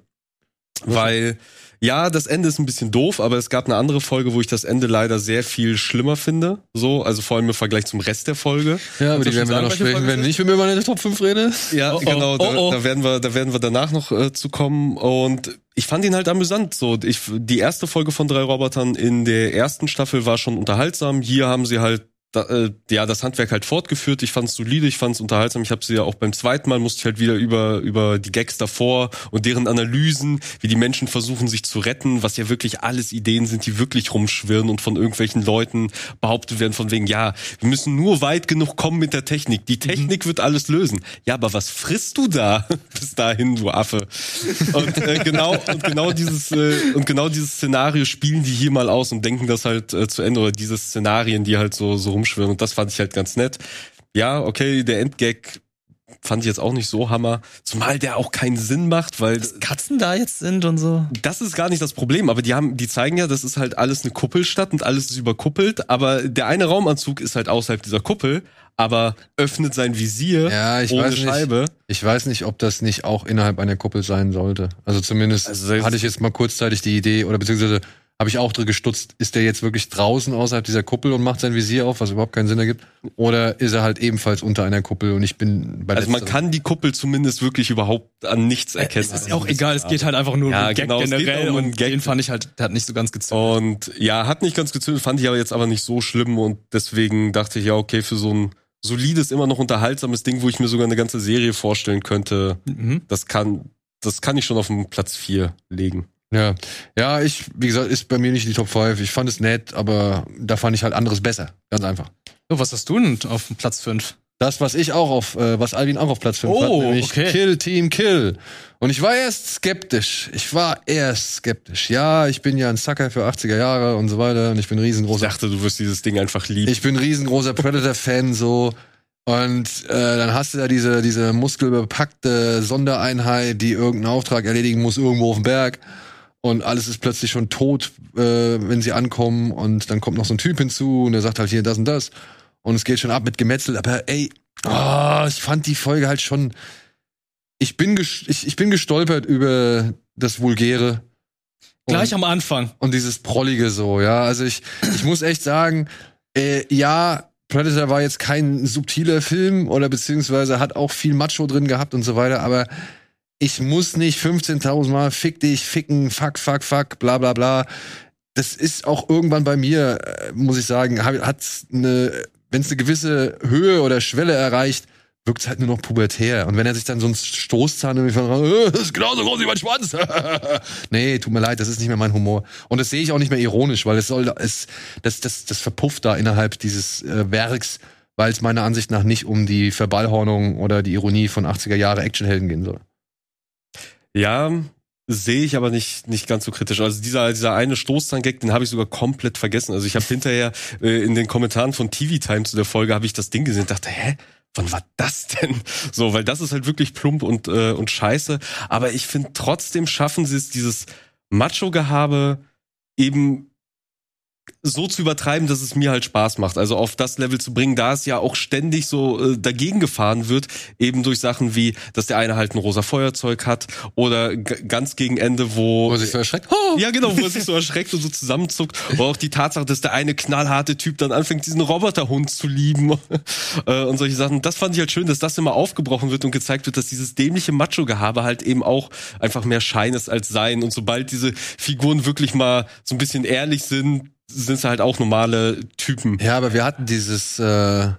Weil, ja, das Ende ist ein bisschen doof, aber es gab eine andere Folge, wo ich das Ende leider sehr viel schlimmer finde. So, also vor allem im Vergleich zum Rest der Folge. Ja, aber die werden wir noch sprechen, Folge wenn nicht mit mir über meine Top 5 rede. Ja, Oh, oh, genau, da, oh, oh. da werden wir, da werden wir danach noch äh, zu kommen. Und ich fand ihn halt amüsant. So, ich, die erste Folge von drei Robotern in der ersten Staffel war schon unterhaltsam. Hier haben sie halt da, äh, ja das Handwerk halt fortgeführt. Ich fand's solide, ich fand's unterhaltsam. Ich habe sie ja auch beim zweiten Mal musste ich halt wieder über über die Gags davor und deren Analysen, wie die Menschen versuchen sich zu retten, was ja wirklich alles Ideen sind, die wirklich rumschwirren und von irgendwelchen Leuten behauptet werden von wegen ja, wir müssen nur weit genug kommen mit der Technik. Die Technik wird alles lösen. Ja, aber was frisst du da [LAUGHS] bis dahin, du Affe? Und äh, genau und genau dieses äh, und genau dieses Szenario spielen die hier mal aus und denken das halt äh, zu Ende oder diese Szenarien, die halt so so rumschwirren und das fand ich halt ganz nett. Ja, okay, der Endgag fand ich jetzt auch nicht so hammer, zumal der auch keinen Sinn macht, weil Katzen da jetzt sind und so. das ist gar nicht das Problem, aber die haben, die zeigen ja, das ist halt alles eine Kuppelstadt und alles ist überkuppelt, aber der eine Raumanzug ist halt außerhalb dieser Kuppel, aber öffnet sein Visier Ja, ich ohne weiß nicht. Scheibe. Ich weiß nicht, ob das nicht auch innerhalb einer Kuppel sein sollte. Also zumindest Also hatte ich jetzt mal kurzzeitig die Idee, oder beziehungsweise habe ich auch drin gestutzt, ist der jetzt wirklich draußen außerhalb dieser Kuppel und macht sein Visier auf, was überhaupt keinen Sinn ergibt? Oder ist er halt ebenfalls unter einer Kuppel und ich bin bei Also man kann die Kuppel zumindest wirklich überhaupt an nichts erkennen. Es ist ja auch egal, es geht halt einfach nur Ja, um Gag genau, generell um und Gag. den fand ich halt, der hat nicht so ganz gezündet. Und ja, hat nicht ganz gezündet, fand ich aber jetzt aber nicht so schlimm und deswegen dachte ich, ja, okay, für so ein solides, immer noch unterhaltsames Ding, wo ich mir sogar eine ganze Serie vorstellen könnte, Mhm. das kann, das kann ich schon auf den Platz 4 legen. Ja. Ja, ich, wie gesagt, ist bei mir nicht die Top 5. Ich fand es nett, aber da fand ich halt anderes besser. Ganz einfach. So, was hast du denn auf Platz 5? Das, was ich auch auf, äh, was Alvin auch auf Platz 5 Oh, hat, nämlich okay. Kill Team Kill. Und ich war erst skeptisch. Ich war erst skeptisch. Ja, ich bin ja ein Sucker für 80er Jahre und so weiter und ich bin ein Ich riesengroßer dachte, du wirst dieses Ding einfach lieben. Ich bin ein riesengroßer Predator-Fan so. Und äh, dann hast du da diese, diese muskelbepackte Sondereinheit, die irgendeinen Auftrag erledigen muss irgendwo auf dem Berg. Und alles ist plötzlich schon tot, äh, wenn sie ankommen. Und dann kommt noch so ein Typ hinzu und der sagt halt hier das und das. Und es geht schon ab mit Gemetzel. Aber ey, ah, ich fand die Folge halt schon. Ich bin, ich, ich bin gestolpert über das Vulgäre. Gleich Und- am Anfang. und dieses Prollige so, ja. Also ich, ich muss echt sagen, äh, ja, Predator war jetzt kein subtiler Film oder beziehungsweise hat auch viel Macho drin gehabt und so weiter, aber ich muss nicht 15.000 Mal fick dich, ficken, fuck, fuck, fuck, bla, bla, bla. Das ist auch irgendwann bei mir, äh, muss ich sagen, hat eine, wenn es eine gewisse Höhe oder Schwelle erreicht, wirkt es halt nur noch pubertär. Und wenn er sich dann so einen Stoßzahn irgendwie von, äh, das ist genauso groß wie mein Schwanz. [LAUGHS] nee, tut mir leid, das ist nicht mehr mein Humor. Und das sehe ich auch nicht mehr ironisch, weil es soll, es, das, das, das verpufft da innerhalb dieses äh, Werks, weil es meiner Ansicht nach nicht um die Verballhornung oder die Ironie von 80er Jahre Actionhelden gehen soll. Ja, sehe ich aber nicht nicht ganz so kritisch. Also dieser dieser eine Stoßzahn-Gag, den habe ich sogar komplett vergessen. Also ich habe hinterher äh, in den Kommentaren von TV Time zu der Folge habe ich das Ding gesehen und dachte, hä? Wann war das denn? So, weil das ist halt wirklich plump und äh, und scheiße. Aber ich finde trotzdem schaffen sie es, dieses Macho-Gehabe eben so zu übertreiben, dass es mir halt Spaß macht. Also auf das Level zu bringen, da es ja auch ständig so äh, dagegen gefahren wird, eben durch Sachen wie, dass der eine halt ein rosa Feuerzeug hat oder ganz gegen Ende, wo Wo er sich so erschreckt. Oh! ja, genau, wo er sich so erschreckt und so zusammenzuckt. [LAUGHS] Oder auch die Tatsache, dass der eine knallharte Typ dann anfängt, diesen Roboterhund zu lieben [LAUGHS] äh, und solche Sachen. Das fand ich halt schön, dass das immer aufgebrochen wird und gezeigt wird, dass dieses dämliche Macho-Gehabe halt eben auch einfach mehr Schein ist als Sein. Und sobald diese Figuren wirklich mal so ein bisschen ehrlich sind, sind sie halt auch normale Typen. Ja, aber wir hatten dieses äh,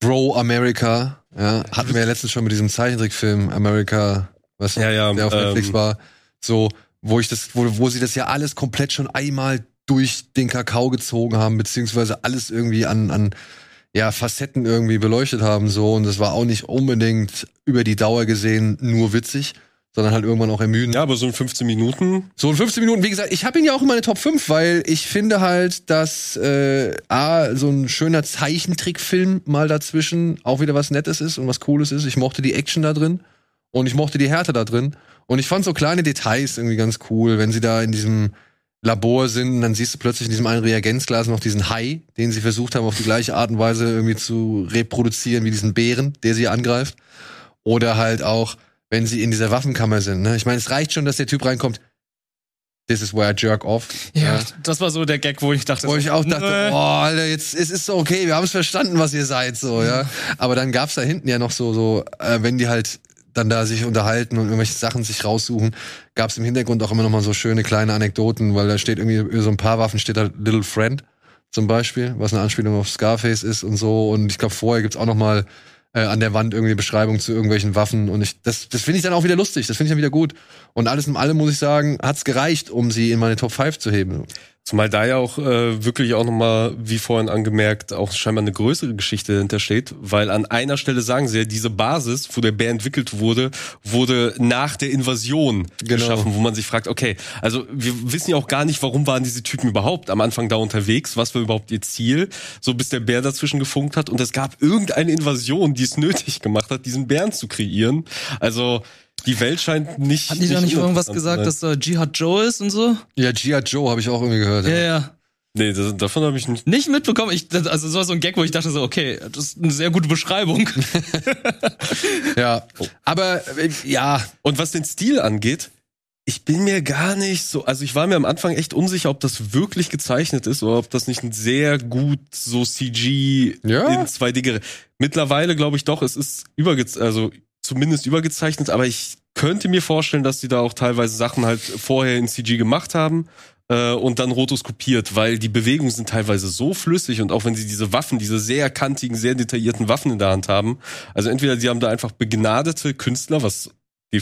Bro America, ja, hatten wir ja letztens schon mit diesem Zeichentrickfilm America, was Ja, ja, der auf Netflix ähm, war, so, wo ich das, wo, wo sie das ja alles komplett schon einmal durch den Kakao gezogen haben, beziehungsweise alles irgendwie an, an ja, Facetten irgendwie beleuchtet haben, so, und das war auch nicht unbedingt über die Dauer gesehen nur witzig, sondern halt irgendwann auch ermüden. Ja, aber so in 15 Minuten. So in 15 Minuten, wie gesagt, ich habe ihn ja auch in meine Top 5, weil ich finde halt, dass äh, A, so ein schöner Zeichentrickfilm mal dazwischen auch wieder was Nettes ist und was Cooles ist. Ich mochte die Action da drin und ich mochte die Härte da drin. Und ich fand so kleine Details irgendwie ganz cool, wenn sie da in diesem Labor sind, dann siehst du plötzlich in diesem einen Reagenzglas noch diesen Hai, den sie versucht haben, auf die gleiche Art und Weise irgendwie zu reproduzieren wie diesen Bären, der sie angreift. Oder halt auch, wenn sie in dieser Waffenkammer sind. Ne? Ich meine, es reicht schon, dass der Typ reinkommt. This is where I jerk off. Ja, das war so der Gag, wo ich dachte, Wo so, ich auch dachte, boah, Alter, jetzt es ist so okay, wir haben es verstanden, was ihr seid, so, ja. Aber dann gab's da hinten ja noch so, so, äh, wenn die halt dann da sich unterhalten und irgendwelche Sachen sich raussuchen, gab's im Hintergrund auch immer noch mal so schöne kleine Anekdoten, weil da steht irgendwie über so ein paar Waffen steht da Little Friend zum Beispiel, was eine Anspielung auf Scarface ist und so. Und ich glaube, vorher gibt's auch noch mal äh, an der Wand irgendwie Beschreibung zu irgendwelchen Waffen. Und ich, das, das finde ich dann auch wieder lustig, das finde ich dann wieder gut. Und alles in allem muss ich sagen, hat's gereicht, um sie in meine Top 5 zu heben. Zumal da ja auch äh, wirklich auch nochmal, wie vorhin angemerkt, auch scheinbar eine größere Geschichte hintersteht, weil an einer Stelle sagen sie ja, diese Basis, wo der Bär entwickelt wurde, wurde nach der Invasion Genau. geschaffen, wo man sich fragt, okay, also wir wissen ja auch gar nicht, warum waren diese Typen überhaupt am Anfang da unterwegs, was war überhaupt ihr Ziel, so bis der Bär dazwischen gefunkt hat und es gab irgendeine Invasion, die es nötig gemacht hat, diesen Bären zu kreieren. Also die Welt scheint nicht. Hatten die da nicht irgendwas gesagt, dass da Jihad Joe ist und so? Ja, G.I. Joe habe ich auch irgendwie gehört. Ja, ja. Nee, das, davon habe ich nicht. Nicht mitbekommen. Ich, das- also es war so ein Gag, wo ich dachte so, okay, das ist eine sehr gute Beschreibung. [LAUGHS] Ja, aber äh, ja, Und was den Stil angeht, ich bin mir gar nicht so, also ich war mir am Anfang echt unsicher, ob das wirklich gezeichnet ist oder ob das nicht ein sehr gut so CG Ja. in 2D gere- Mittlerweile glaube ich doch, es ist überge also zumindest übergezeichnet, aber ich könnte mir vorstellen, dass die da auch teilweise Sachen halt vorher in CG gemacht haben äh, und dann rotoskopiert, weil die Bewegungen sind teilweise so flüssig und auch wenn sie diese Waffen, diese sehr kantigen, sehr detaillierten Waffen in der Hand haben, also entweder sie haben da einfach begnadete Künstler, was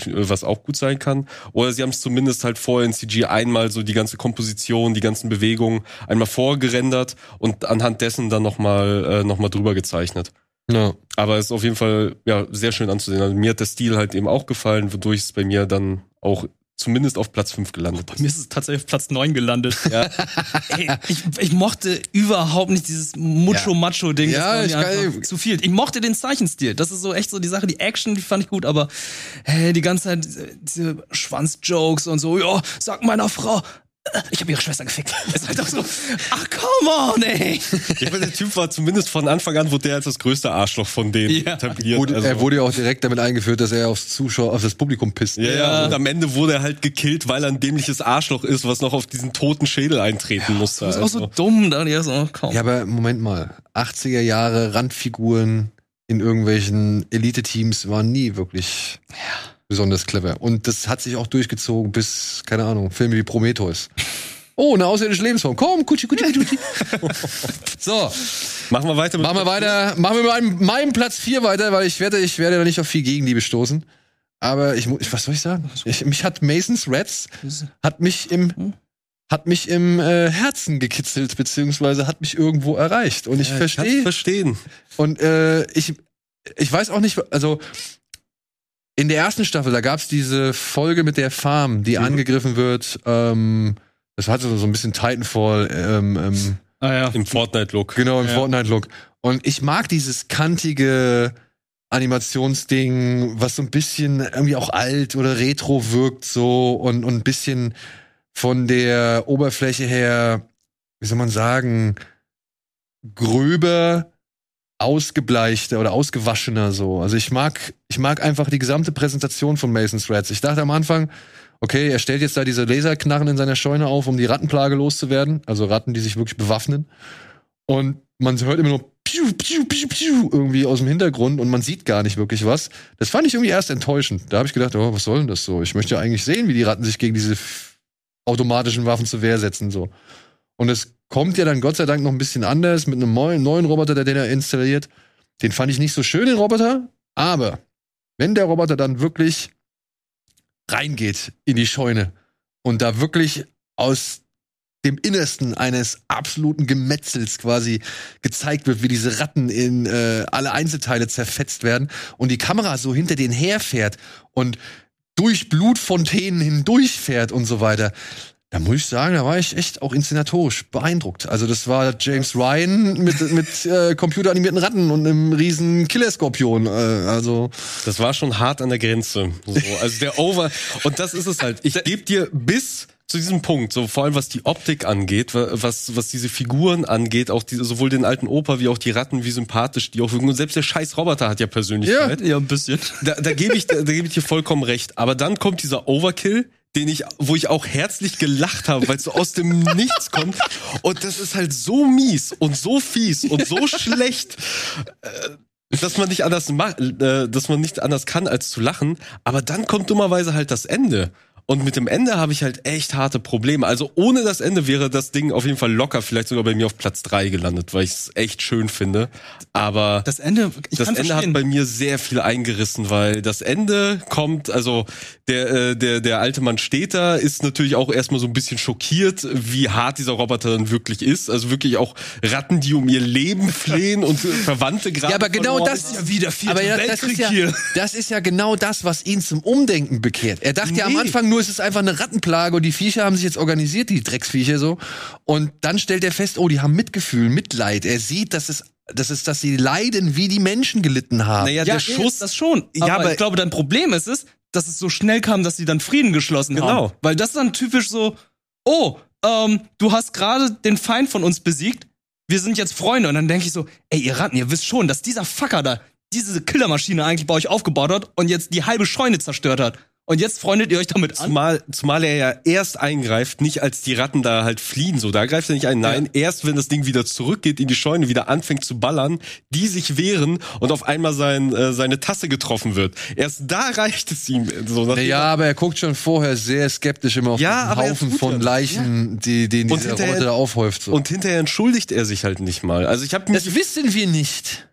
was auch gut sein kann, oder sie haben es zumindest halt vorher in CG einmal so die ganze Komposition, die ganzen Bewegungen einmal vorgerendert und anhand dessen dann nochmal äh, noch drüber gezeichnet. Ja. Aber es ist auf jeden Fall ja sehr schön anzusehen. Also mir hat der Stil halt eben auch gefallen, wodurch es bei mir dann auch zumindest auf Platz 5 gelandet Bei ist. mir ist es tatsächlich auf Platz 9 gelandet. Ja. [LAUGHS] Ey, ich, ich mochte überhaupt nicht dieses Mucho-Macho-Ding. Ja, das ich zu viel. Ich mochte den Zeichenstil. Das ist so echt so die Sache. Die Action, die fand ich gut, aber hey, die ganze Zeit diese, diese Schwanz-Jokes und so, ja, sag meiner Frau, äh, ich habe ihre Schwester gefickt. Es ist halt auch so, ach come on, ey. Ja, aber der Typ war zumindest von Anfang an, wurde der als das größte Arschloch von denen Ja. etabliert. Wurde, also. Er wurde ja auch direkt damit eingeführt, dass er aufs Zuschauer, auf das Publikum pisst. ja, ja, und am Ende wurde er halt gekillt, weil er ein dämliches Arschloch ist, was noch auf diesen toten Schädel eintreten musste. Das ist auch so Also. dumm. Da, ja, so, komm. Ja, aber Moment mal. 80er Jahre Randfiguren in irgendwelchen Elite-Teams waren nie wirklich besonders clever. Und das hat sich auch durchgezogen bis, keine Ahnung, Filme wie Prometheus. Oh, eine außerirdische Lebensform. Komm, kutschi, kutschi, kutschi. [LAUGHS] so, Machen wir weiter mit machen wir weiter. Machen wir mit meinem, meinem Platz 4 weiter, weil ich werde, ich werde da nicht auf viel Gegenliebe stoßen. Aber ich, ich was soll ich sagen? Ich, mich hat Masons Rats, hat mich im, hat mich im äh, Herzen gekitzelt, beziehungsweise hat mich irgendwo erreicht. Und ich Ja, kann's verstehe, verstehen. und äh, ich, ich weiß auch nicht, also in der ersten Staffel, da gab's diese Folge mit der Farm, die Mhm. angegriffen wird. Ähm, das hatte so ein bisschen Titanfall, ähm, ähm, Ah, ja. Im Fortnite-Look. genau im Ja. Fortnite-Look. Und ich mag dieses kantige Animationsding, was so ein bisschen irgendwie auch alt oder retro wirkt so und, und ein bisschen von der Oberfläche her, wie soll man sagen, gröber, ausgebleichter oder ausgewaschener so. Also ich mag, ich mag einfach die gesamte Präsentation von Mason's Rats. Ich dachte am Anfang, okay, er stellt jetzt da diese Laserknarren in seiner Scheune auf, um die Rattenplage loszuwerden. Also Ratten, die sich wirklich bewaffnen. Und man hört immer nur piu, piu, piu, piu irgendwie aus dem Hintergrund und man sieht gar nicht wirklich was. Das fand ich irgendwie erst enttäuschend. Da habe ich gedacht, oh, was soll denn das so? Ich möchte ja eigentlich sehen, wie die Ratten sich gegen diese automatischen Waffen zur Wehr setzen so. Und es kommt ja dann Gott sei Dank noch ein bisschen anders mit einem neuen, Roboter, der den er installiert. Den fand ich nicht so schön, den Roboter. Aber wenn der Roboter dann wirklich reingeht in die Scheune und da wirklich aus dem Innersten eines absoluten Gemetzels quasi gezeigt wird, wie diese Ratten in äh, alle Einzelteile zerfetzt werden und die Kamera so hinter denen herfährt und durch Blutfontänen hindurchfährt und so weiter. Da muss ich sagen, da war ich echt auch inszenatorisch beeindruckt. Also das war James Ryan mit, [LAUGHS] mit äh, computeranimierten Ratten und einem riesen Killerskorpion. Äh, also Das war schon hart an der Grenze. So, also der Over. Und das ist es halt. Ich gebe dir bis zu diesem Punkt, so vor allem was die Optik angeht, wa- was, was diese Figuren angeht, auch die, sowohl den alten Opa wie auch die Ratten, wie sympathisch die auch wirken. Und selbst der scheiß Roboter hat ja Persönlichkeit. Ja, ein bisschen. Da, da gebe ich, da, da gebe ich dir vollkommen recht. Aber dann kommt dieser Overkill, den ich, wo ich auch herzlich gelacht habe, weil es so aus dem Nichts kommt. Und das ist halt so mies und so fies und so schlecht, äh, dass man nicht anders macht, äh, dass man nicht anders kann, als zu lachen. Aber dann kommt dummerweise halt das Ende. Und mit dem Ende habe ich halt echt harte Probleme. Also ohne das Ende wäre das Ding auf jeden Fall locker, vielleicht sogar bei mir auf Platz drei gelandet, weil ich es echt schön finde. Aber Das Ende, ich das kann Ende hat bei mir sehr viel eingerissen, weil das Ende kommt, also der, äh, der, der alte Mann steht da, ist natürlich auch erstmal so ein bisschen schockiert, wie hart dieser Roboter dann wirklich ist. Also wirklich auch Ratten, die um ihr Leben flehen und Verwandte gerade. Ja, aber genau verloren das haben. ja wieder vierte aber ja, das ist ja, hier. das ist ja genau das, was ihn zum Umdenken bekehrt. Er dachte ja am Nee. Anfang nur, es ist einfach eine Rattenplage und die Viecher haben sich jetzt organisiert, die Drecksviecher so. Und dann stellt er fest, oh, die haben Mitgefühl, Mitleid. Er sieht, dass es, dass es, dass sie leiden, wie die Menschen gelitten haben. Naja, Ja, der Schuss. das schon. Ja, aber, aber- ich glaube, dein Problem ist es, dass es so schnell kam, dass sie dann Frieden geschlossen haben. Genau. Weil das ist dann typisch so, oh, ähm, du hast gerade den Feind von uns besiegt, wir sind jetzt Freunde. Und dann denke ich so, ey, ihr Ratten, ihr wisst schon, dass dieser Fucker da diese Killermaschine eigentlich bei euch aufgebaut hat und jetzt die halbe Scheune zerstört hat. Und jetzt freundet ihr euch damit an. Zumal, zumal er ja erst eingreift, nicht als die Ratten da halt fliehen, so, da greift er nicht ein. Nein, erst wenn das Ding wieder zurückgeht in die Scheune, wieder anfängt zu ballern, die sich wehren und auf einmal sein, äh, seine Tasse getroffen wird. Erst da [LAUGHS] reicht es ihm. So, Ja, aber er guckt schon vorher sehr skeptisch immer auf Ja, er Haufen von ja. Leichen, die, den dieser Roboter da aufhäuft. So. Und hinterher entschuldigt er sich halt nicht mal. Also ich habe mich, das wissen wir nicht.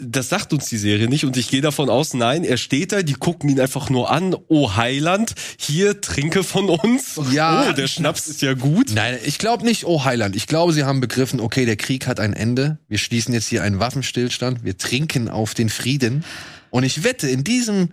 Das sagt uns die Serie nicht und ich gehe davon aus, nein, er steht da, die gucken ihn einfach nur an. Oh Heiland, hier trinke von uns. Ja. Oh, der Schnaps ist ja gut. Nein, ich glaube nicht, oh Heiland. Ich glaube, sie haben begriffen, okay, der Krieg hat ein Ende. Wir schließen jetzt hier einen Waffenstillstand. Wir trinken auf den Frieden. Und ich wette, in diesem,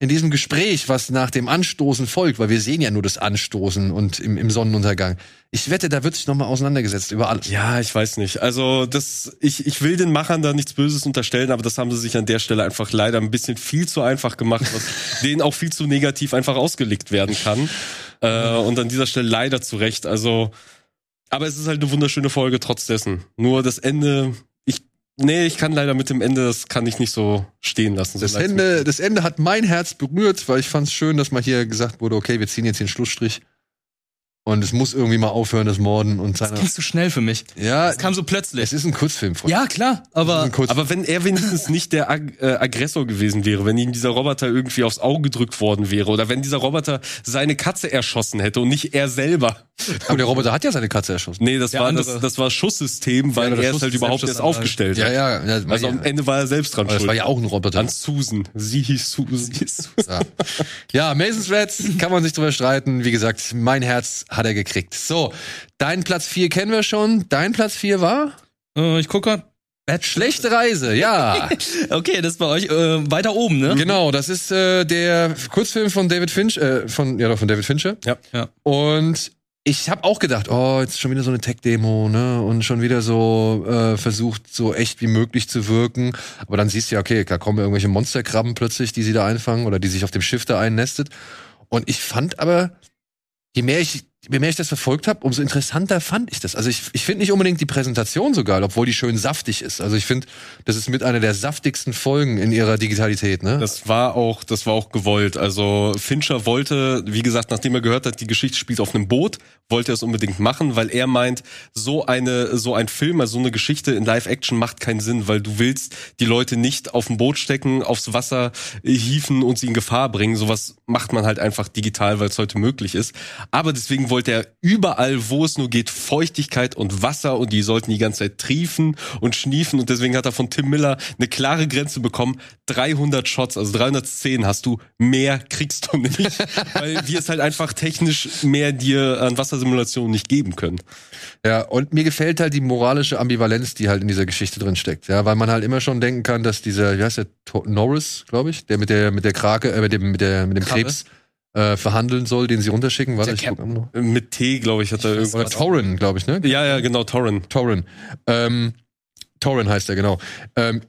in diesem Gespräch, was nach dem Anstoßen folgt, weil wir sehen ja nur das Anstoßen und im, im Sonnenuntergang. Ich wette, da wird sich nochmal auseinandergesetzt über alles. Ja, ich weiß nicht. Also das, ich, ich will den Machern da nichts Böses unterstellen, aber das haben sie sich an der Stelle einfach leider ein bisschen viel zu einfach gemacht, was [LAUGHS] denen auch viel zu negativ einfach ausgelegt werden kann. Äh, und an dieser Stelle leider zu Recht. Also, aber es ist halt eine wunderschöne Folge trotz dessen. Nur das Ende, nee, ich kann leider mit dem Ende, das kann ich nicht so stehen lassen. So Das Ende, das Ende hat mein Herz berührt, weil ich fand es schön, dass mal hier gesagt wurde, okay, wir ziehen jetzt den Schlussstrich. Und es muss irgendwie mal aufhören, das Morden und Das seine. ging zu schnell für mich. Ja, Das kam so plötzlich. es ist ein Kurzfilm. Freunde. Ja, klar, Es aber. Aber wenn er wenigstens nicht der Ag äh, Aggressor gewesen wäre, wenn ihm dieser Roboter irgendwie aufs Auge gedrückt worden wäre oder wenn dieser Roboter seine Katze erschossen hätte und nicht er selber. Aber der Roboter hat ja seine Katze erschossen. Nee, das Der war andere- das, das war Schusssystem, weil Ja, das er es halt überhaupt erst aufgestellt Ja, hat. ja. ja Also am Ende war er selbst dran Aber das schuld. war ja auch ein Roboter. An Susan. Sie hieß Susan. Ja. ja, Mason's Reds kann man sich drüber streiten. Wie gesagt, mein Herz hat er gekriegt. So, dein Platz 4 kennen wir schon. Dein Platz 4 war? äh, ich gucke Schlechte Reise, ja. [LAUGHS] Okay, das ist bei euch äh, weiter oben, ne? genau, das ist äh, der Kurzfilm von David Finch, äh, von, ja, doch, von David Fincher. Ja. Ja. Und ich habe auch gedacht, oh, jetzt schon wieder so eine Tech-Demo, ne? Und schon wieder so äh, versucht, so echt wie möglich zu wirken. Aber dann siehst du ja, okay, da kommen irgendwelche Monsterkrabben plötzlich, die sie da einfangen oder die sich auf dem Schiff da einnestet. Und ich fand aber, je mehr ich, je mehr ich das verfolgt habe, umso interessanter fand ich das. Also ich, ich finde nicht unbedingt die Präsentation so geil, obwohl die schön saftig ist. Also ich finde, das ist mit einer der saftigsten Folgen in ihrer Digitalität, ne? Das war auch, das war auch gewollt. Also Fincher wollte, wie gesagt, nachdem er gehört hat, die Geschichte spielt auf einem Boot, wollte er es unbedingt machen, weil er meint, so eine, so ein Film, also so eine Geschichte in Live-Action macht keinen Sinn, weil du willst die Leute nicht auf ein Boot stecken, aufs Wasser äh, hieven und sie in Gefahr bringen. Sowas macht man halt einfach digital, weil es heute möglich ist. Aber deswegen wollte er überall, wo es nur geht, Feuchtigkeit und Wasser und die sollten die ganze Zeit triefen und schniefen und deswegen hat er von Tim Miller eine klare Grenze bekommen. 300 Shots, also 310 hast du, mehr kriegst du nicht, [LAUGHS] weil wir es halt einfach technisch mehr dir an Wassersimulationen nicht geben können. Ja, und mir gefällt halt die moralische Ambivalenz, die halt in dieser Geschichte drin steckt. Ja, weil man halt immer schon denken kann, dass dieser, wie heißt der, Norris, glaube ich, der mit der, mit der Krake, äh, mit dem, mit der, mit dem Krabbe. Krebs, äh, verhandeln soll, den sie runterschicken. Warte, ich guck noch. Mit T, glaube ich, hat er Oder irgendwas. Torren, glaube ich, ne? Ja, ja, genau, Torren. Torren. Ähm, Torren heißt er, genau. Ähm,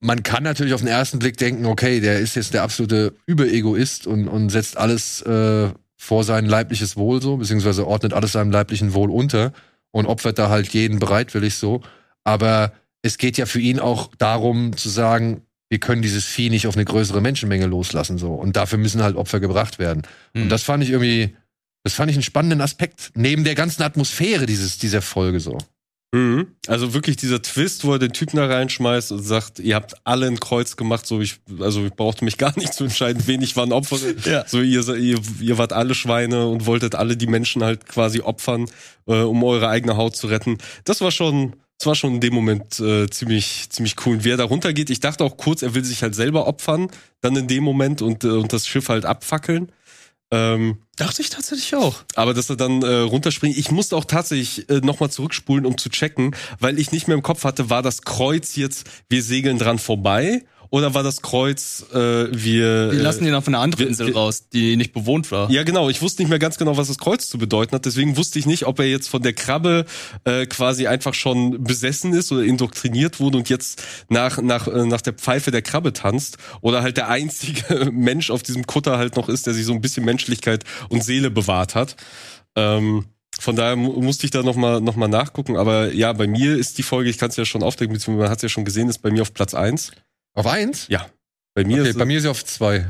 man kann natürlich auf den ersten Blick denken, okay, der ist jetzt der absolute Überegoist und, und setzt alles äh, vor sein leibliches Wohl so, beziehungsweise ordnet alles seinem leiblichen Wohl unter und opfert da halt jeden bereitwillig so. Aber es geht ja für ihn auch darum zu sagen, wir können dieses Vieh nicht auf eine größere Menschenmenge loslassen so. Und dafür müssen halt Opfer gebracht werden. Mhm. Und das fand ich irgendwie, das fand ich einen spannenden Aspekt, neben der ganzen Atmosphäre dieses, dieser Folge so. Mhm. Also wirklich dieser Twist, wo er den Typen da reinschmeißt und sagt, ihr habt alle ein Kreuz gemacht, so ich, also ich brauchte mich gar nicht zu entscheiden, wen ich war ein Opfer. [LAUGHS] Ja. So ihr, ihr, ihr wart alle Schweine und wolltet alle die Menschen halt quasi opfern, äh, um eure eigene Haut zu retten. Das war schon, das war schon in dem Moment äh, ziemlich, ziemlich cool. Und wie er da runtergeht, ich dachte auch kurz, er will sich halt selber opfern, dann in dem Moment und, äh, und das Schiff halt abfackeln. Ähm, Dachte ich tatsächlich auch. aber dass er dann äh, runterspringt, ich musste auch tatsächlich äh, nochmal zurückspulen, um zu checken, weil ich nicht mehr im Kopf hatte, war das Kreuz jetzt, wir segeln dran vorbei oder war das Kreuz, äh, wir... Die lassen äh, ihn auf eine andere wir- Insel wir- raus, die nicht bewohnt war. ja, genau. Ich wusste nicht mehr ganz genau, was das Kreuz zu bedeuten hat. Deswegen wusste ich nicht, ob er jetzt von der Krabbe äh, quasi einfach schon besessen ist oder indoktriniert wurde und jetzt nach, nach, äh, nach der Pfeife der Krabbe tanzt oder halt der einzige [LAUGHS] Mensch auf diesem Kutter halt noch ist, der sich so ein bisschen Menschlichkeit und Seele bewahrt hat. Ähm, von daher mu musste ich da nochmal noch mal nachgucken. Aber ja, bei mir ist die Folge, ich kann es ja schon aufdecken, beziehungsweise man hat es ja schon gesehen, ist bei mir auf Platz eins. Auf eins? Ja. Bei mir Okay, ist bei mir ist sie auf zwei.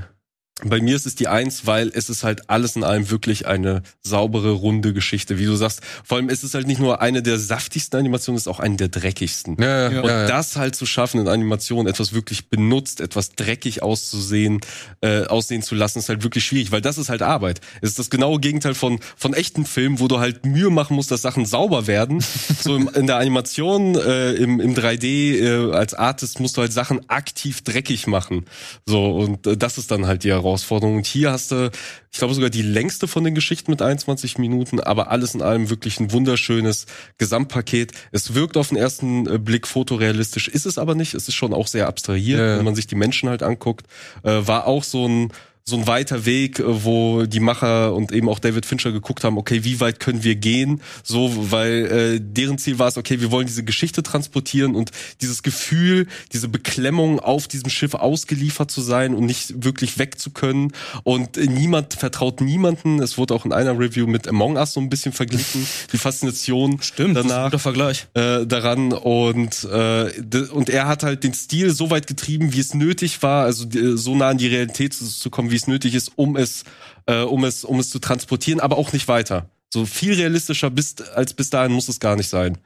Bei mir ist es die Eins, weil es ist halt alles in allem wirklich eine saubere, runde Geschichte. Wie du sagst, vor allem ist es halt nicht nur eine der saftigsten Animationen, es ist auch eine der dreckigsten. Ja, ja, Und ja, das halt zu schaffen in Animationen, etwas wirklich benutzt, etwas dreckig auszusehen, äh, aussehen zu lassen, ist halt wirklich schwierig, weil das ist halt Arbeit. Es ist das genaue Gegenteil von, von echten Filmen, wo du halt Mühe machen musst, dass Sachen sauber werden. [LAUGHS] so im, in der Animation, äh, im, im 3D, äh, als Artist musst du halt Sachen aktiv dreckig machen. So, und äh, das ist dann halt die Herausforderung. Und hier hast du, ich glaube sogar die längste von den Geschichten mit 21 Minuten, aber alles in allem wirklich ein wunderschönes Gesamtpaket. Es wirkt auf den ersten äh, Blick fotorealistisch, ist es aber nicht. Es ist schon auch sehr abstrahiert, Ja, ja. wenn man sich die Menschen halt anguckt. Äh, war auch so ein so ein weiter Weg, äh, wo die Macher und eben auch David Fincher geguckt haben, okay, wie weit können wir gehen? So, weil äh, deren Ziel war es, okay, wir wollen diese Geschichte transportieren und dieses Gefühl, diese Beklemmung auf diesem Schiff ausgeliefert zu sein und nicht wirklich weg zu können. Und niemand vertraut niemanden. Es wurde auch in einer Review mit Among Us so ein bisschen verglichen, die Faszination Stimmt, das danach guter Vergleich. äh, daran und äh, und er hat halt den Stil so weit getrieben, wie es nötig war, also so nah an die Realität zu, zu kommen, wie es nötig ist, um es äh, um es um es zu transportieren, aber auch nicht weiter. So viel realistischer bis, als bis dahin muss es gar nicht sein.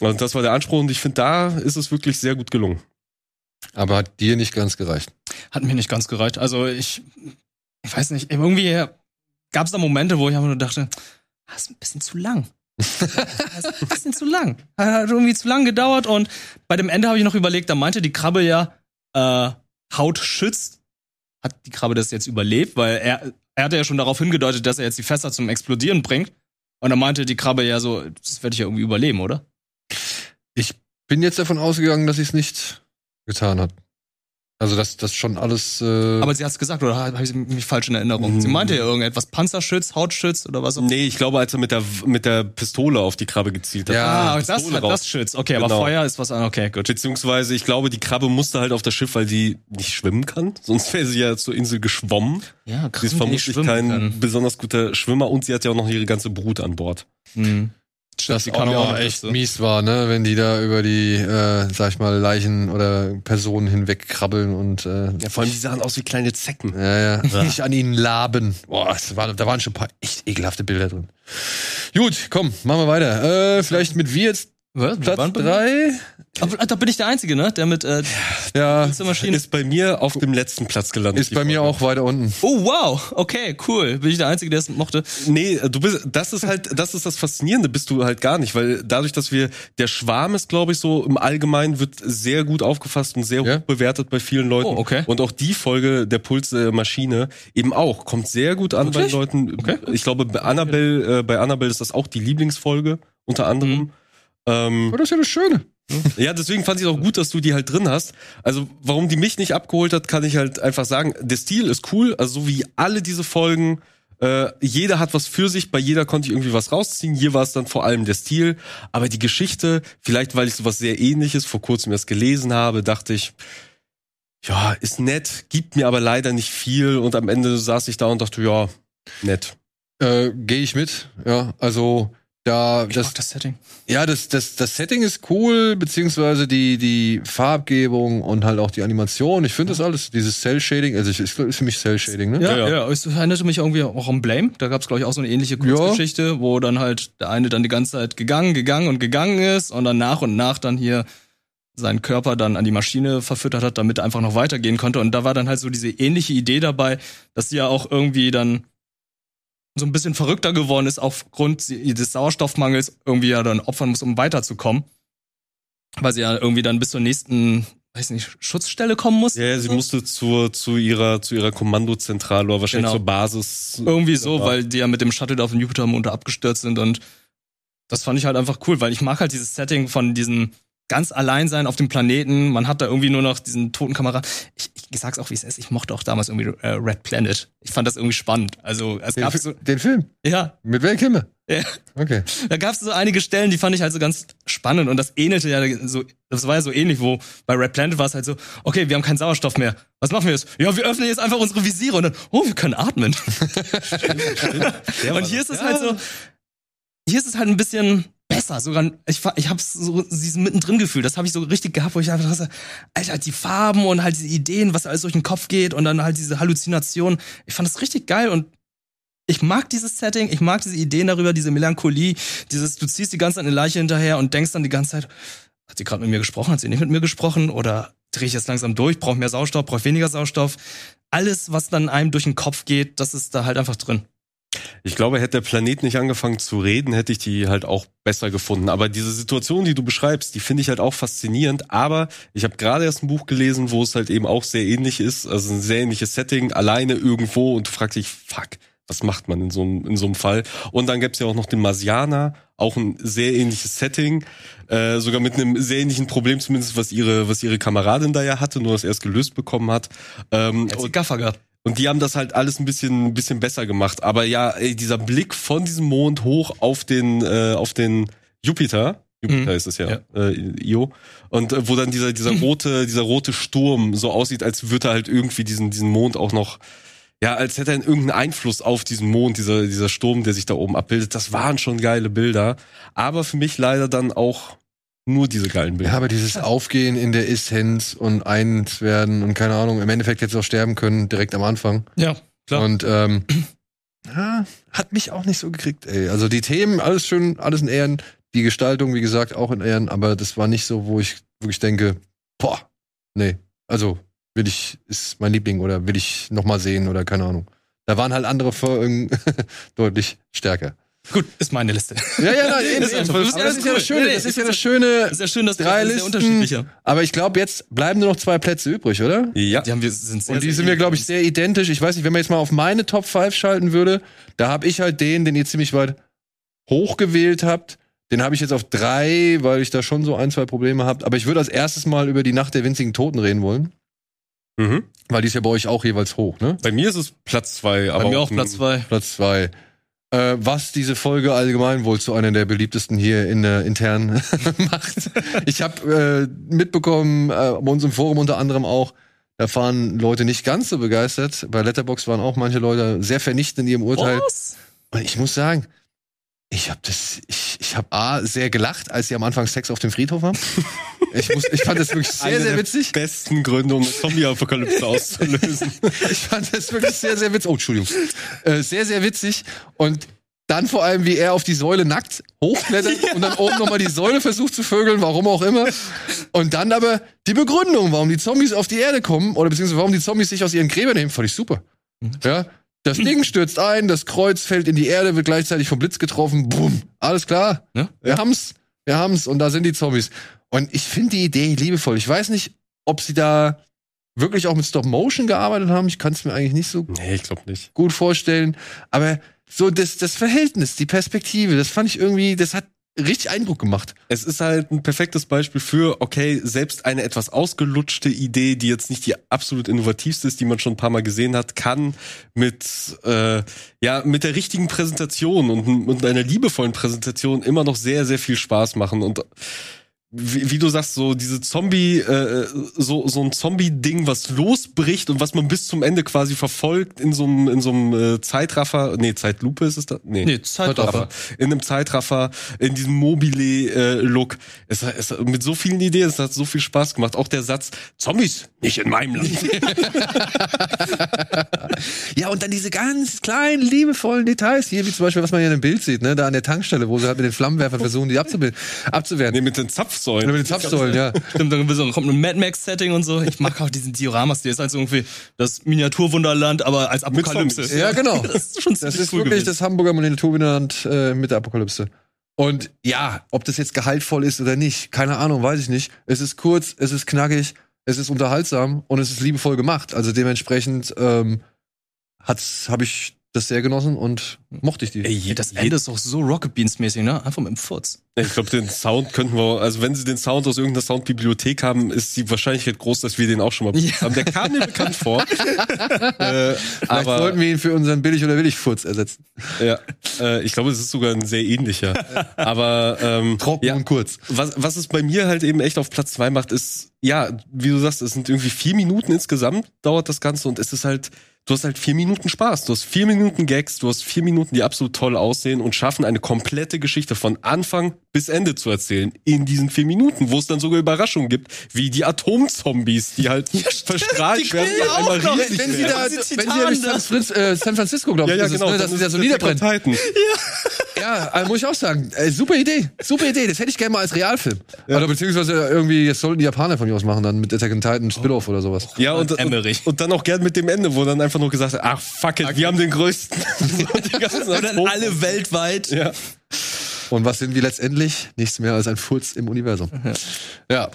Und das war der Anspruch und ich finde, da ist es wirklich sehr gut gelungen. Aber hat dir nicht ganz gereicht. Hat mir nicht ganz gereicht. Also ich, ich weiß nicht, irgendwie gab es da Momente, wo ich einfach nur dachte, das ist ein bisschen zu lang. Das [LAUGHS] ist ein bisschen zu lang. Hat irgendwie zu lang gedauert und bei dem Ende habe ich noch überlegt, da meinte die Krabbe ja, äh, Haut schützt. Hat die Krabbe das jetzt überlebt? Weil er, er hatte ja schon darauf hingedeutet, dass er jetzt die Fässer zum Explodieren bringt. Und dann meinte die Krabbe ja so, das werde ich ja irgendwie überleben, oder? Ich bin jetzt davon ausgegangen, dass sie es nicht getan hat. Also, dass das schon alles. Äh, Aber sie hat es gesagt, oder habe ich mich falsch in Erinnerung? Sie meinte ja irgendetwas, Panzerschutz, Hautschutz oder was auch Nee, ich glaube, als er mit der mit der Pistole auf die Krabbe gezielt hat. Ja, Ah, die das Pistole hat raus. das Schütz. Okay, aber Genau. Feuer ist was anderes. Okay, gut. Beziehungsweise, ich glaube, die Krabbe musste halt auf das Schiff, weil sie nicht schwimmen kann. Sonst wäre sie ja zur Insel geschwommen. Ja, Sie ist vermutlich kein besonders guter Schwimmer und sie hat ja auch noch ihre ganze Brut an Bord. Hm. Das die noch echt mies war, ne? Wenn die da über die, äh, sag ich mal, Leichen oder Personen hinweg krabbeln und äh, Ja, vor allem, die sahen aus wie kleine Zecken. Ja, ja. [LAUGHS] Nicht an ihnen laben. Boah, war, da waren schon ein paar echt ekelhafte Bilder drin. Gut, komm, machen wir weiter. Äh, vielleicht mit wie jetzt Was? Platz Wann- drei? Aber, da bin ich der Einzige, ne? Der mit äh, Ja. Ist bei mir auf dem letzten Platz gelandet. ist bei mir Folge. auch weiter unten. Oh wow, okay, cool. Bin ich der Einzige, der es mochte? Nee, du bist, das ist halt, das ist das Faszinierende, bist du halt gar nicht, weil dadurch, dass wir, der Schwarm ist, glaube ich, so im Allgemeinen wird sehr gut aufgefasst und sehr Ja. hoch bewertet bei vielen Leuten. Oh, okay. Und auch die Folge der Puls-Maschine eben auch, kommt sehr gut an Wirklich? bei Leuten. Okay. Ich glaube, bei Annabelle, äh, bei Annabelle ist das auch die Lieblingsfolge, unter anderem. Mhm. Ähm, das ist ja das Schöne. Ja, deswegen fand ich auch gut, dass du die halt drin hast. Also, warum die mich nicht abgeholt hat, kann ich halt einfach sagen. Der Stil ist cool, also so wie alle diese Folgen. Äh, jeder hat was für sich, bei jeder konnte ich irgendwie was rausziehen. Hier war es dann vor allem der Stil. Aber die Geschichte, vielleicht weil ich sowas sehr ähnliches vor kurzem erst gelesen habe, dachte ich, ja, ist nett, gibt mir aber leider nicht viel. Und am Ende saß ich da und dachte, ja, nett. Äh, Gehe ich mit, ja. Also da Ich das, mag das Setting. ja, das, das, das Setting ist cool, beziehungsweise die, die Farbgebung und halt auch die Animation. Ich finde das alles, dieses Cell-Shading, also ich, ist ist für mich Cell-Shading, ne? Ja, Ja, ja, ja. Es erinnerte mich irgendwie auch an Blame. Da gab es, glaube ich, auch so eine ähnliche Kurzgeschichte, wo dann halt der eine dann die ganze Zeit gegangen, gegangen und gegangen ist und dann nach und nach dann hier seinen Körper dann an die Maschine verfüttert hat, damit er einfach noch weitergehen konnte. Und da war dann halt so diese ähnliche Idee dabei, dass sie ja auch irgendwie dann so ein bisschen verrückter geworden ist aufgrund des Sauerstoffmangels irgendwie ja dann opfern muss, um weiterzukommen. Weil sie ja irgendwie dann bis zur nächsten, weiß nicht, Schutzstelle kommen muss. Ja, sie musste zur, zu ihrer, zu ihrer Kommandozentrale oder wahrscheinlich Genau. zur Basis. Irgendwie so, Ja. weil die ja mit dem Shuttle da auf den Jupitermond abgestürzt sind und das fand ich halt einfach cool, weil ich mag halt dieses Setting von diesem ganz allein sein auf dem Planeten. Man hat da irgendwie nur noch diesen toten Kameraden. Ich, ich sag's auch, wie es ist. Ich mochte auch damals irgendwie äh, Red Planet. Ich fand das irgendwie spannend. Also es Den, gab so, den Film. ja, Mit Val Kilmer. ja, Okay. da gab's so einige Stellen, die fand ich halt so ganz spannend und das ähnelte ja so, das war ja so ähnlich, wo bei Red Planet war es halt so, okay, wir haben keinen Sauerstoff mehr. Was machen wir jetzt? Ja, wir öffnen jetzt einfach unsere Visiere und dann, oh, wir können atmen. [LAUGHS] [LAUGHS] Und hier ist es halt so, hier ist es halt ein bisschen besser. Sogar, ich, ich hab's so diesen mittendrin Gefühl. Das habe ich so richtig gehabt, wo ich einfach dachte, Alter, die Farben und halt diese Ideen, was alles durch den Kopf geht und dann halt diese Halluzination. Ich fand das richtig geil und ich mag dieses Setting, ich mag diese Ideen darüber, diese Melancholie, dieses, du ziehst die ganze Zeit eine Leiche hinterher und denkst dann die ganze Zeit, hat sie gerade mit mir gesprochen, hat sie nicht mit mir gesprochen oder drehe ich jetzt langsam durch, brauche mehr Sauerstoff, brauche weniger Sauerstoff. Alles, was dann einem durch den Kopf geht, das ist da halt einfach drin. Ich glaube, hätte der Planet nicht angefangen zu reden, hätte ich die halt auch besser gefunden. Aber diese Situation, die du beschreibst, die finde ich halt auch faszinierend. Aber ich habe gerade erst ein Buch gelesen, wo es halt eben auch sehr ähnlich ist. Also ein sehr ähnliches Setting, alleine irgendwo und du fragst dich, fuck, was macht man in so einem, in so einem Fall? Und dann gibt's ja auch noch den Marsianer, auch ein sehr ähnliches Setting, äh, sogar mit einem sehr ähnlichen Problem zumindest, was ihre, was ihre Kameradin da ja hatte, nur dass er es gelöst bekommen hat. Ähm, Als und- Gaffer gehabt. Und die haben das halt alles ein bisschen, ein bisschen besser gemacht. Aber ja, ey, dieser Blick von diesem Mond hoch auf den, äh, auf den Jupiter. Jupiter Mhm. ist es ja, Ja. Äh, Io. Und äh, wo dann dieser, dieser [LAUGHS] rote, dieser rote Sturm so aussieht, als würde er halt irgendwie diesen, diesen Mond auch noch, ja, als hätte er irgendeinen Einfluss auf diesen Mond, dieser, dieser Sturm, der sich da oben abbildet. Das waren schon geile Bilder. Aber für mich leider dann auch nur diese geilen Bilder. Ja, aber dieses Aufgehen in der Essenz und eins werden und keine Ahnung, im Endeffekt jetzt auch sterben können, direkt am Anfang. Ja, klar. Und ähm, ja, hat mich auch nicht so gekriegt, ey. Also die Themen, alles schön, alles in Ehren. Die Gestaltung, wie gesagt, auch in Ehren, aber das war nicht so, wo ich wirklich denke, boah, nee, also will ich, ist mein Liebling oder will ich noch mal sehen oder keine Ahnung. Da waren halt andere Folgen [LAUGHS] deutlich stärker. Gut, ist meine Liste. Ja, ja, nein, [LAUGHS] eben, Ist eben. ist das ist ja cool. das Schöne, Nee, nee, das ist ja das Schöne. Ist ja schön, dass Drei sehr Listen. unterschiedlicher. Aber ich glaube, jetzt bleiben nur noch zwei Plätze übrig, oder? Ja. Die haben wir sind sehr, Und die sehr sind mir, glaube ich, sehr identisch. Ich weiß nicht, wenn man jetzt mal auf meine Top 5 schalten würde, da habe ich halt den, den ihr ziemlich weit hoch gewählt habt. Den habe ich jetzt auf drei, weil ich da schon so ein, zwei Probleme habt. Aber ich würde als erstes mal über die Nacht der winzigen Toten reden wollen. Mhm. Weil die ist ja bei euch auch jeweils hoch, ne? Bei mir ist es Platz zwei, aber Bei mir auch Platz zwei. Platz zwei. Äh, was diese Folge allgemein wohl zu einer der beliebtesten hier in der internen [LAUGHS] macht. Ich habe äh, mitbekommen, äh, bei uns im Forum unter anderem auch, da waren Leute nicht ganz so begeistert. Bei Letterbox waren auch manche Leute sehr vernichtend in ihrem Urteil. Was? Und ich muss sagen, ich habe das, ich, ich habe A, sehr gelacht, als sie am Anfang Sex auf dem Friedhof haben. Ich, muss, ich fand das wirklich sehr, Eine sehr der witzig. besten Gründe, um Zombie-Apokalypse auszulösen. [LAUGHS] Ich fand das wirklich sehr, sehr witzig. Oh, Entschuldigung. Äh, sehr, sehr witzig. Und dann vor allem, wie er auf die Säule nackt hochklettert [LAUGHS] und dann oben nochmal die Säule versucht zu vögeln, warum auch immer. Und dann aber die Begründung, warum die Zombies auf die Erde kommen oder beziehungsweise warum die Zombies sich aus ihren Gräbern nehmen, fand ich super. Ja. Das Ding [CLEARS THROAT] stürzt ein, das Kreuz fällt in die Erde, wird gleichzeitig vom Blitz getroffen. Bumm. Alles klar. Ja. Wir haben's. Wir haben's. Und da sind die Zombies. Und ich finde die Idee liebevoll. Ich weiß nicht, ob sie da wirklich auch mit Stop Motion gearbeitet haben. Ich kann es mir eigentlich nicht so nee, ich nicht. gut vorstellen. Aber so das, das Verhältnis, die Perspektive, das fand ich irgendwie, das hat richtig Eindruck gemacht. Es ist halt ein perfektes Beispiel für, okay, selbst eine etwas ausgelutschte Idee, die jetzt nicht die absolut innovativste ist, die man schon ein paar Mal gesehen hat, kann mit, äh, ja, mit der richtigen Präsentation und, und einer liebevollen Präsentation immer noch sehr, sehr viel Spaß machen und wie, wie du sagst, so diese Zombie, äh, so, so ein Zombie-Ding, was losbricht und was man bis zum Ende quasi verfolgt in so einem, in so einem äh, Zeitraffer, nee, Zeitlupe ist es da? Nee, Nee, Zeitraffer. In einem Zeitraffer, in diesem Mobile-Look. es, hat- es, hat mit so vielen Ideen, es hat so viel Spaß gemacht. Auch der Satz, Zombies, nicht in meinem Land. [LAUGHS] Ja, und dann diese ganz kleinen, liebevollen Details, hier wie zum Beispiel, was man hier in dem Bild sieht, ne, da an der Tankstelle, wo sie halt mit den Flammenwerfern versuchen, die abzubilden, abzuwehren. nee, mit den Zapfsäulen. Oder mit den Zapfsäulen, ja. [LAUGHS] Stimmt, dann kommt ein Mad Max-Setting und so. Ich mag auch diesen Dioramas, der ist halt so irgendwie das Miniaturwunderland, aber als Apokalypse. Ja, genau. [LAUGHS] Das ist schon Das ziemlich ist cool wirklich gewesen. das Hamburger Miniaturwinterland äh, mit der Apokalypse. Und ja, ob das jetzt gehaltvoll ist oder nicht, keine Ahnung, weiß ich nicht. Es ist kurz, es ist knackig, es ist unterhaltsam und es ist liebevoll gemacht. Also dementsprechend ähm, hat's, habe ich das sehr genossen und mochte ich die. Ey, das Ende ist doch so Rocket Beans mäßig, ne? Einfach mit dem Furz. Ich glaube, den Sound könnten wir, also wenn sie den Sound aus irgendeiner Soundbibliothek haben, ist die Wahrscheinlichkeit groß, dass wir den auch schon mal Ja. haben. Der kam mir bekannt vor. [LAUGHS] äh, Vielleicht aber wollten wir ihn für unseren billig oder willig Furz ersetzen. ja, äh, ich glaube, es ist sogar ein sehr ähnlicher. aber ähm, Trocken ja, und kurz. was, was es bei mir halt eben echt auf Platz zwei macht, ist, ja, wie du sagst, es sind irgendwie vier Minuten insgesamt dauert das Ganze und es ist halt, du hast halt vier Minuten Spaß. Du hast vier Minuten Gags, du hast vier Minuten, die absolut toll aussehen und schaffen eine komplette Geschichte von Anfang bis Ende zu erzählen in diesen vier Minuten, wo es dann sogar Überraschungen gibt, wie die Atomzombies, die halt verstrahlt die werden ja einmal auch noch. riesig Wenn sie werden. da, wenn sie ja durch da. San, Franz, äh, San Francisco, glaube Ja, ich, ja, ist es, genau. ne, dass dann sie da ist so Attack on niederbrennen. Titan. Ja, also muss ich auch sagen, äh, super Idee, super Idee. Das hätte ich gerne mal als Realfilm. Oder beziehungsweise irgendwie, jetzt sollten die Japaner von mir aus machen, dann mit Attack on Titan Spin-off oder sowas. Ja, und, und, Emmerich. und dann auch gern mit dem Ende, wo dann einfach nur gesagt wird, ach fuck it, wir haben den größten. [LAUGHS] [LAUGHS] Und dann alle weltweit. Ja. Und was sind wir letztendlich? Nichts mehr als ein Furz im Universum. Ja.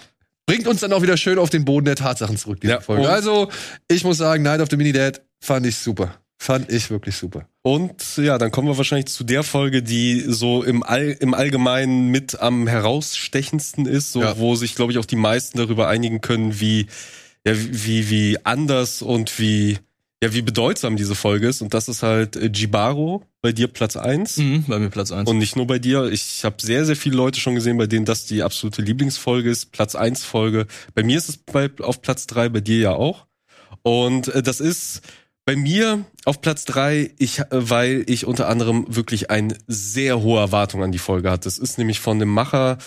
Bringt uns dann auch wieder schön auf den Boden der Tatsachen zurück, diese Ja, Folge. Also, ich muss sagen, Night of the Mini Dad fand ich super. Fand ich wirklich super. Und ja, dann kommen wir wahrscheinlich zu der Folge, die so im, All, im Allgemeinen mit am herausstechendsten ist, so, Ja. wo sich, glaube ich, auch die meisten darüber einigen können, wie, ja, wie, wie anders und wie, ja, wie bedeutsam diese Folge ist. Und das ist halt äh, Jibaro, bei dir Platz eins Mhm, bei mir Platz 1. Und nicht nur bei dir. Ich habe sehr, sehr viele Leute schon gesehen, bei denen das die absolute Lieblingsfolge ist, Platz eins Folge. Bei mir ist es bei, auf Platz drei, bei dir ja auch. Und äh, das ist bei mir auf Platz drei, ich, äh, weil ich unter anderem wirklich eine sehr hohe Erwartung an die Folge hatte. Das ist nämlich von dem Macher,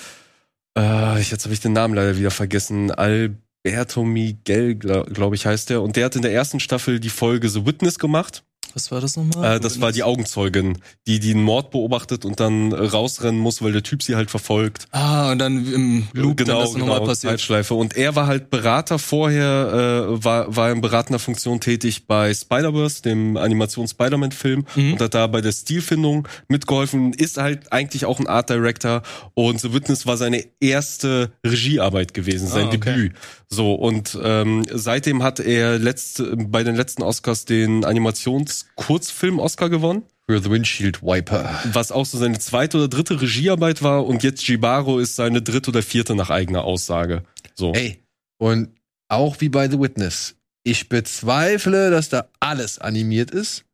äh, jetzt habe ich den Namen leider wieder vergessen, Alberto Miguel, glaube glaub ich, heißt der. Und der hat in der ersten Staffel die Folge The Witness gemacht. Was war das nochmal? Äh, das war die Augenzeugin, die den Mord beobachtet und dann äh, rausrennen muss, weil der Typ sie halt verfolgt. Ah, und dann im Loop dann das nochmal passiert. Zeitschleife. Und er war halt Berater vorher, äh, war, war in beratender Funktion tätig bei Spider-Verse, dem Animations-Spider-Man-Film Mhm. und hat da bei der Stilfindung mitgeholfen, ist halt eigentlich auch ein Art Director und The Witness war seine erste Regiearbeit gewesen, sein Ah, okay. Debüt. So, und ähm, seitdem hat er letzte, bei den letzten Oscars den Animations-Kurzfilm-Oscar gewonnen Für The Windshield Wiper. was auch so seine zweite oder dritte Regiearbeit war und jetzt Jibaro ist seine dritte oder vierte nach eigener Aussage. So. Ey, und auch wie bei The Witness. Ich bezweifle, dass da alles animiert ist.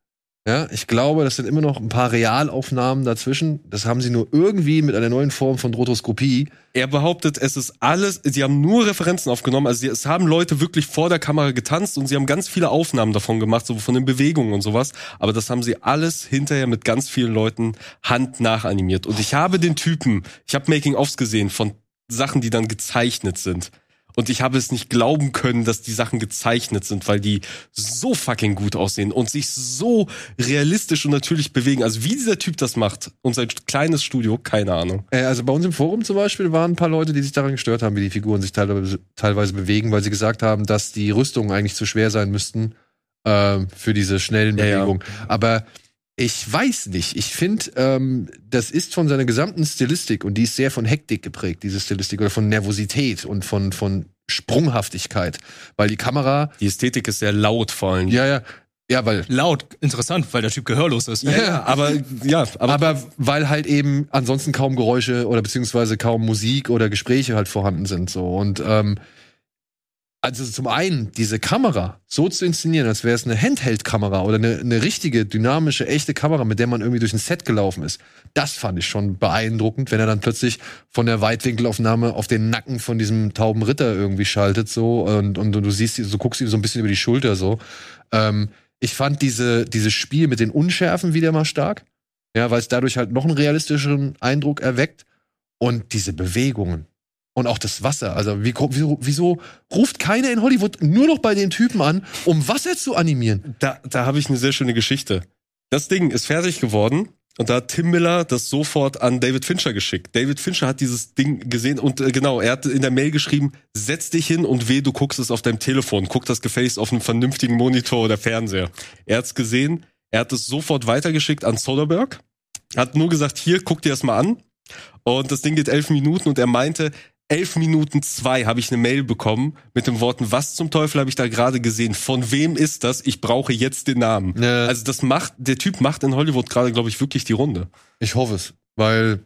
Ja, ich glaube, das sind immer noch ein paar Realaufnahmen dazwischen. Das haben sie nur irgendwie mit einer neuen Form von Rotoskopie. Er behauptet, es ist alles, sie haben nur Referenzen aufgenommen, also sie, es haben Leute wirklich vor der Kamera getanzt und sie haben ganz viele Aufnahmen davon gemacht, so von den Bewegungen und sowas, aber das haben sie alles hinterher mit ganz vielen Leuten hand nachanimiert. Und ich habe den Typen, ich habe Making-ofs gesehen von Sachen, die dann gezeichnet sind. Und ich habe es nicht glauben können, dass die Sachen gezeichnet sind, weil die so fucking gut aussehen und sich so realistisch und natürlich bewegen. Also wie dieser Typ das macht und sein kleines Studio, keine Ahnung. Äh, also bei uns im Forum zum Beispiel waren ein paar Leute, die sich daran gestört haben, wie die Figuren sich teilweise, teilweise bewegen, weil sie gesagt haben, dass die Rüstungen eigentlich zu schwer sein müssten ähm, für diese schnellen Ja, ja. Bewegungen. Aber ich weiß nicht. Ich finde, ähm, das ist von seiner gesamten Stilistik und die ist sehr von Hektik geprägt, diese Stilistik, oder von Nervosität und von, von Sprunghaftigkeit. Weil die Kamera Die Ästhetik ist sehr laut vor allem. ja, ja. Ja, weil Laut, interessant, weil der Typ gehörlos ist. Ja, aber ja, aber, aber weil halt eben ansonsten kaum Geräusche oder beziehungsweise kaum Musik oder Gespräche halt vorhanden sind so und ähm, also zum einen diese Kamera so zu inszenieren, als wäre es eine Handheld-Kamera oder eine, eine richtige dynamische echte Kamera, mit der man irgendwie durch ein Set gelaufen ist, das fand ich schon beeindruckend, wenn er dann plötzlich von der Weitwinkelaufnahme auf den Nacken von diesem tauben Ritter irgendwie schaltet so und, und, du siehst, so guckst ihm so ein bisschen über die Schulter so. Ähm, ich fand diese, dieses Spiel mit den Unschärfen wieder mal stark. Ja, weil es dadurch halt noch einen realistischeren Eindruck erweckt. Und diese Bewegungen. Und auch das Wasser. Also, wie, wieso, wieso ruft keiner in Hollywood nur noch bei den Typen an, um Wasser zu animieren? da, da habe ich eine sehr schöne Geschichte. Das Ding ist fertig geworden und da hat Tim Miller das sofort an David Fincher geschickt. David Fincher hat dieses Ding gesehen und äh, genau, er hat in der Mail geschrieben, setz dich hin und weh, du guckst es auf deinem Telefon. Guck das gefälligst auf einem vernünftigen Monitor oder Fernseher. Er hat's gesehen, er hat es sofort weitergeschickt an Soderbergh, hat nur gesagt, hier, guck dir das mal an. Und das Ding geht elf Minuten und er meinte, elf Minuten zwei habe ich eine Mail bekommen mit den Worten, was zum Teufel habe ich da gerade gesehen? Von wem ist das? Ich brauche jetzt den Namen. Ja. Also das macht, der Typ macht in Hollywood gerade, glaube ich, wirklich die Runde. Ich hoffe es, weil,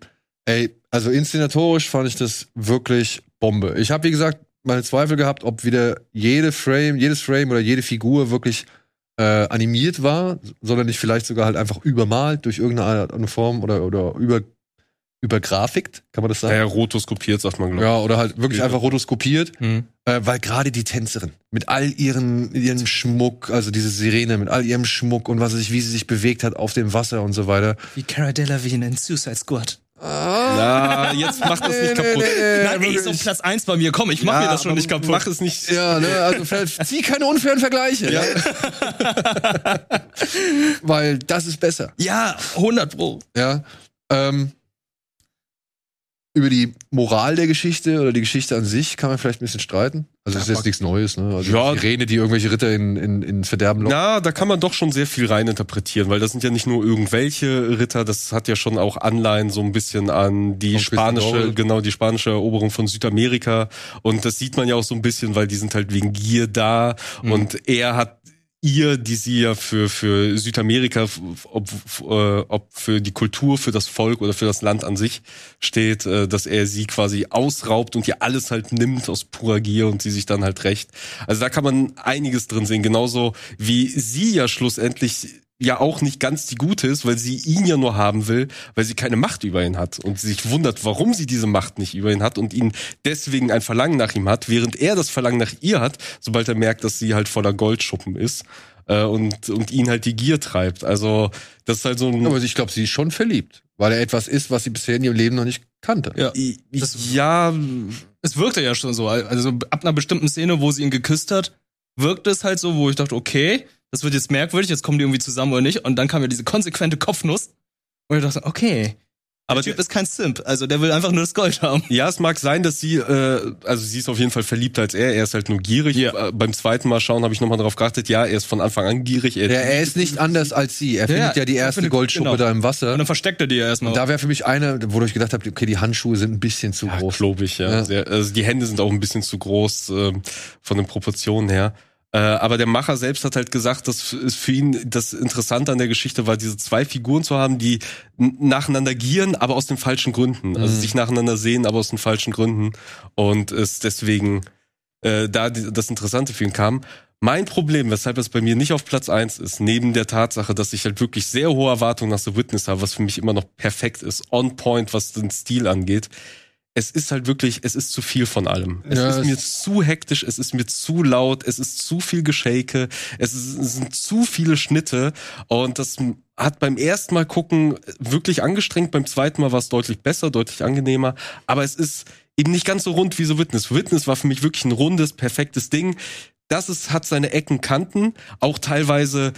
ey, also inszenatorisch fand ich das wirklich Bombe. Ich habe, wie gesagt, meine Zweifel gehabt, ob wieder jede Frame, jedes Frame oder jede Figur wirklich äh, animiert war, sondern nicht vielleicht sogar halt einfach übermalt durch irgendeine Art, eine Form oder, oder über, übergrafikt, kann man das sagen? Ja, rotoskopiert, sagt man, glaube ich. Ja, oder halt wirklich Ja. einfach rotoskopiert, Hm. äh, weil gerade die Tänzerin mit all ihren, ihrem Schmuck, also diese Sirene mit all ihrem Schmuck und was sich, wie sie sich bewegt hat auf dem Wasser und so weiter. Wie Cara Delevingne in Suicide Squad. Na, jetzt macht das nicht kaputt. Nein, ey, ist auf Platz 1 bei mir. Komm, ich mach mir das schon nicht kaputt. Mach es nicht. Ja, ne, also vielleicht [LAUGHS] zieh keine unfairen Vergleiche. Ja. [LAUGHS] Weil das ist besser. Ja, 100 Pro. Ja. Ähm, über die Moral der Geschichte oder die Geschichte an sich kann man vielleicht ein bisschen streiten. Also das ist jetzt nichts Neues, ne? Also Ja. die Rene, die irgendwelche Ritter in, in, ins Verderben locken. Na, da kann man doch schon sehr viel reininterpretieren, weil das sind ja nicht nur irgendwelche Ritter, das hat ja schon auch Anleihen so ein bisschen an die Von spanische, genau, die spanische Eroberung von Südamerika. Und das sieht man ja auch so ein bisschen, weil die sind halt wegen Gier da Mhm. und er hat ihr, die sie ja für, für Südamerika, ob, äh, ob für die Kultur, für das Volk oder für das Land an sich steht, äh, dass er sie quasi ausraubt und ihr alles halt nimmt aus purer Gier und sie sich dann halt rächt. Also da kann man einiges drin sehen. Genauso wie sie ja schlussendlich ja auch nicht ganz die Gute ist, weil sie ihn ja nur haben will, weil sie keine Macht über ihn hat und sie sich wundert, warum sie diese Macht nicht über ihn hat und ihn deswegen ein Verlangen nach ihm hat, während er das Verlangen nach ihr hat, sobald er merkt, dass sie halt voller Goldschuppen ist äh, und und ihn halt die Gier treibt. Also das ist halt so ein Aber ich glaube, sie ist schon verliebt, weil er etwas ist, was sie bisher in ihrem Leben noch nicht kannte. Ja. I- Das- ja, Es wirkte ja schon so. Also ab einer bestimmten Szene, wo sie ihn geküsst hat, wirkte es halt so, wo ich dachte, okay, das wird jetzt merkwürdig, jetzt kommen die irgendwie zusammen oder nicht. Und dann kam ja diese konsequente Kopfnuss. Und ich dachte, okay. Aber der Typ ist kein Simp. Also der will einfach nur das Gold haben. Ja, es mag sein, dass sie, äh, also sie ist auf jeden Fall verliebter als er. Er ist halt nur gierig. Ja. Äh, beim zweiten Mal schauen habe ich nochmal darauf geachtet. Ja, er ist von Anfang an gierig. Er, Ja, er ist nicht anders als sie. Er findet ja die er erste findet- Goldschuppe genau. da im Wasser. Und dann versteckt er die ja erstmal. Und da wäre für mich eine, wo ich gedacht habe, okay, die Handschuhe sind ein bisschen zu ja, groß. klobig, ja. Ja. Sehr, also die Hände sind auch ein bisschen zu groß ähm, von den Proportionen her. Äh, aber der Macher selbst hat halt gesagt, dass es für ihn das Interessante an der Geschichte war, diese zwei Figuren zu haben, die nacheinander gieren, aber aus den falschen Gründen. Also Mhm. sich nacheinander sehen, aber aus den falschen Gründen. Und es deswegen äh, da die, das Interessante für ihn kam. Mein Problem, weshalb es bei mir nicht auf Platz eins ist, neben der Tatsache, dass ich halt wirklich sehr hohe Erwartungen nach The Witness habe, was für mich immer noch perfekt ist, on point, was den Stil angeht. Es ist halt wirklich, es ist zu viel von allem. Es Ja, ist es- mir zu hektisch, es ist mir zu laut, es ist zu viel Geschäke, es, ist, es sind zu viele Schnitte und das hat beim ersten Mal gucken wirklich angestrengt, beim zweiten Mal war es deutlich besser, deutlich angenehmer, aber es ist eben nicht ganz so rund wie so Witness. Witness war für mich wirklich ein rundes, perfektes Ding. Das ist, hat seine Ecken, Kanten, auch teilweise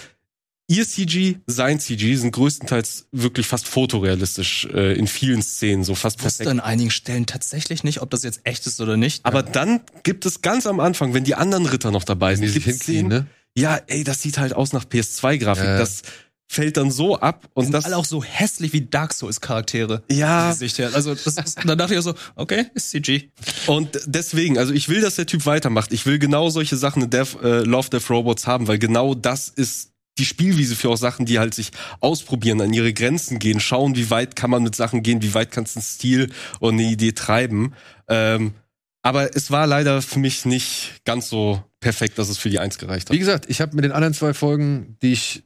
ihr CG, sein CG sind größtenteils wirklich fast fotorealistisch äh, in vielen Szenen, so fast Ich wusste perfekt. an einigen Stellen tatsächlich nicht, ob das jetzt echt ist oder nicht. Aber dann gibt es ganz am Anfang, wenn die anderen Ritter noch dabei sind, Die sich gibt es hinknien, Szenen, ne? ja, ey, das sieht halt aus nach PS2-Grafik. Ja. Das fällt dann so ab und sind das alle auch so hässlich wie Dark Souls Charaktere. Ja. Also das ist, da dachte ich auch so, okay, ist CG. Und deswegen, also ich will, dass der Typ weitermacht. Ich will genau solche Sachen in Death, äh, Love Death Robots haben, weil genau das ist die Spielwiese für auch Sachen, die halt sich ausprobieren, an ihre Grenzen gehen, schauen, wie weit kann man mit Sachen gehen, wie weit kannst du einen Stil und eine Idee treiben. Ähm, aber es war leider für mich nicht ganz so perfekt, dass es für die Eins gereicht hat. Wie gesagt, ich habe mit den anderen zwei Folgen, die ich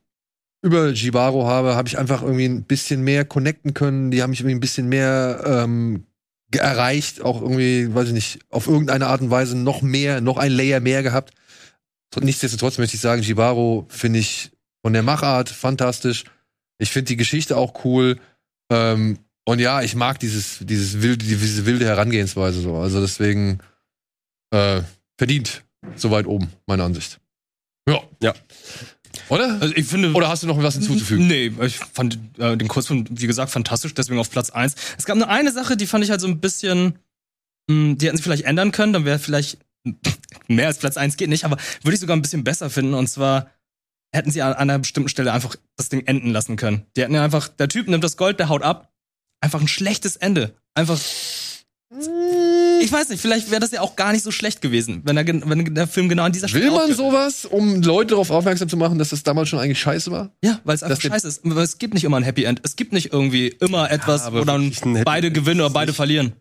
über Jibaro habe, habe ich einfach irgendwie ein bisschen mehr connecten können. Die haben mich irgendwie ein bisschen mehr ähm, erreicht, auch irgendwie, weiß ich nicht, auf irgendeine Art und Weise noch mehr, noch ein Layer mehr gehabt. Nichtsdestotrotz möchte ich sagen, Jibaro finde ich von der Machart fantastisch. Ich finde die Geschichte auch cool. Ähm, und ja, ich mag dieses, dieses wilde, diese wilde Herangehensweise so. Also deswegen äh, verdient so weit oben, meine Ansicht. Ja. Ja. Oder? Also ich finde. Oder hast du noch was hinzuzufügen? Nee, ich fand äh, den Kurzfilm, wie gesagt, fantastisch, deswegen auf Platz eins. Es gab nur eine Sache, die fand ich halt so ein bisschen, mh, die hätten sie vielleicht ändern können, dann wäre vielleicht [LAUGHS] mehr als Platz eins geht nicht, aber würde ich sogar ein bisschen besser finden. Und zwar hätten sie an einer bestimmten Stelle einfach das Ding enden lassen können. Die hätten ja einfach, der Typ nimmt das Gold, der haut ab. Einfach ein schlechtes Ende. Einfach. Ich weiß nicht, vielleicht wäre das ja auch gar nicht so schlecht gewesen, wenn, er, gen- wenn der Film genau an dieser Stelle Will man sowas, um Leute darauf aufmerksam zu machen, dass das damals schon eigentlich scheiße war? Ja, weil es einfach der- scheiße ist. Weil Es gibt nicht immer ein Happy End. Es gibt nicht irgendwie immer etwas, aber wo dann beide gewinnen oder beide verlieren.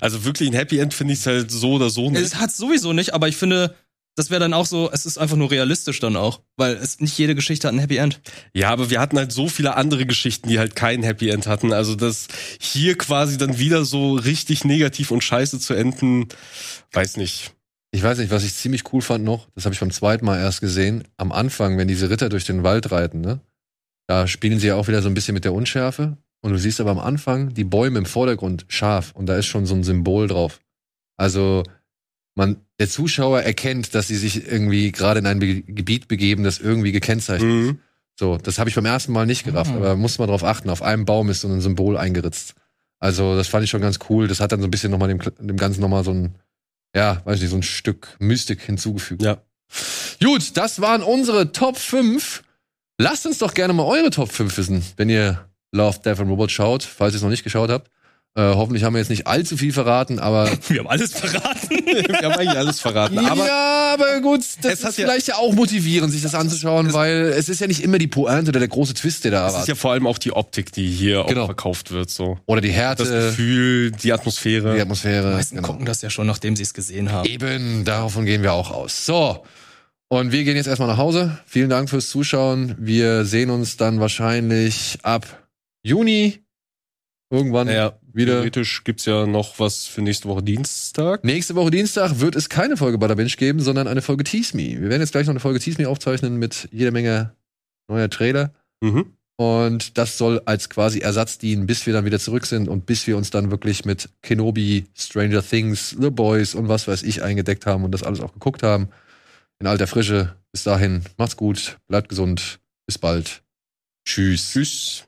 Also wirklich ein Happy End finde ich halt so oder so nicht. Es hat sowieso nicht, aber ich finde, das wäre dann auch so, es ist einfach nur realistisch dann auch. Weil es nicht jede Geschichte hat ein Happy End. Ja, aber wir hatten halt so viele andere Geschichten, die halt kein Happy End hatten. Also das hier quasi dann wieder so richtig negativ und scheiße zu enden, weiß nicht. Ich weiß nicht, was ich ziemlich cool fand noch, das habe ich beim zweiten Mal erst gesehen, am Anfang, wenn diese Ritter durch den Wald reiten, ne? Da spielen sie ja auch wieder so ein bisschen mit der Unschärfe. Und du siehst aber am Anfang die Bäume im Vordergrund scharf und da ist schon so ein Symbol drauf. Also man, der Zuschauer erkennt, dass sie sich irgendwie gerade in ein Be Gebiet begeben, das irgendwie gekennzeichnet ist. Mhm. So, das habe ich beim ersten Mal nicht gerafft, Ah. aber muss man drauf achten. Auf einem Baum ist so ein Symbol eingeritzt. Also, das fand ich schon ganz cool. Das hat dann so ein bisschen nochmal dem, dem Ganzen nochmal so ein, ja, weiß nicht, so ein Stück Mystik hinzugefügt. Ja. Gut, das waren unsere Top 5. Lasst uns doch gerne mal eure Top 5 wissen, wenn ihr Love, Death and Robot schaut, falls ihr es noch nicht geschaut habt. Äh, hoffentlich haben wir jetzt nicht allzu viel verraten, aber. [LAUGHS] Wir haben alles verraten. [LAUGHS] Wir haben eigentlich alles verraten. Aber ja, aber gut, das Es hat ist ja- vielleicht ja auch motivierend, sich das anzuschauen, weil es ist ja nicht immer die Pointe oder der große Twist, der da es ist ja vor allem auch die Optik, die hier Genau. auch verkauft wird. So Oder die das Härte, Gefühl, die Atmosphäre. die Atmosphäre. Die meisten genau. gucken das ja schon, nachdem sie es gesehen haben. Eben, davon gehen wir auch aus. So. Und wir gehen jetzt erstmal nach Hause. Vielen Dank fürs Zuschauen. Wir sehen uns dann wahrscheinlich ab Juni irgendwann Naja, wieder. theoretisch gibt's ja noch was für nächste Woche Dienstag. Nächste Woche Dienstag wird es keine Folge Bada Binge geben, sondern eine Folge Tease Me. Wir werden jetzt gleich noch eine Folge Tease Me aufzeichnen mit jeder Menge neuer Trailer. Mhm. Und das soll als quasi Ersatz dienen, bis wir dann wieder zurück sind und bis wir uns dann wirklich mit Kenobi, Stranger Things, The Boys und was weiß ich eingedeckt haben und das alles auch geguckt haben. In alter Frische. Bis dahin, macht's gut, bleibt gesund. Bis bald. Tschüss. Tschüss.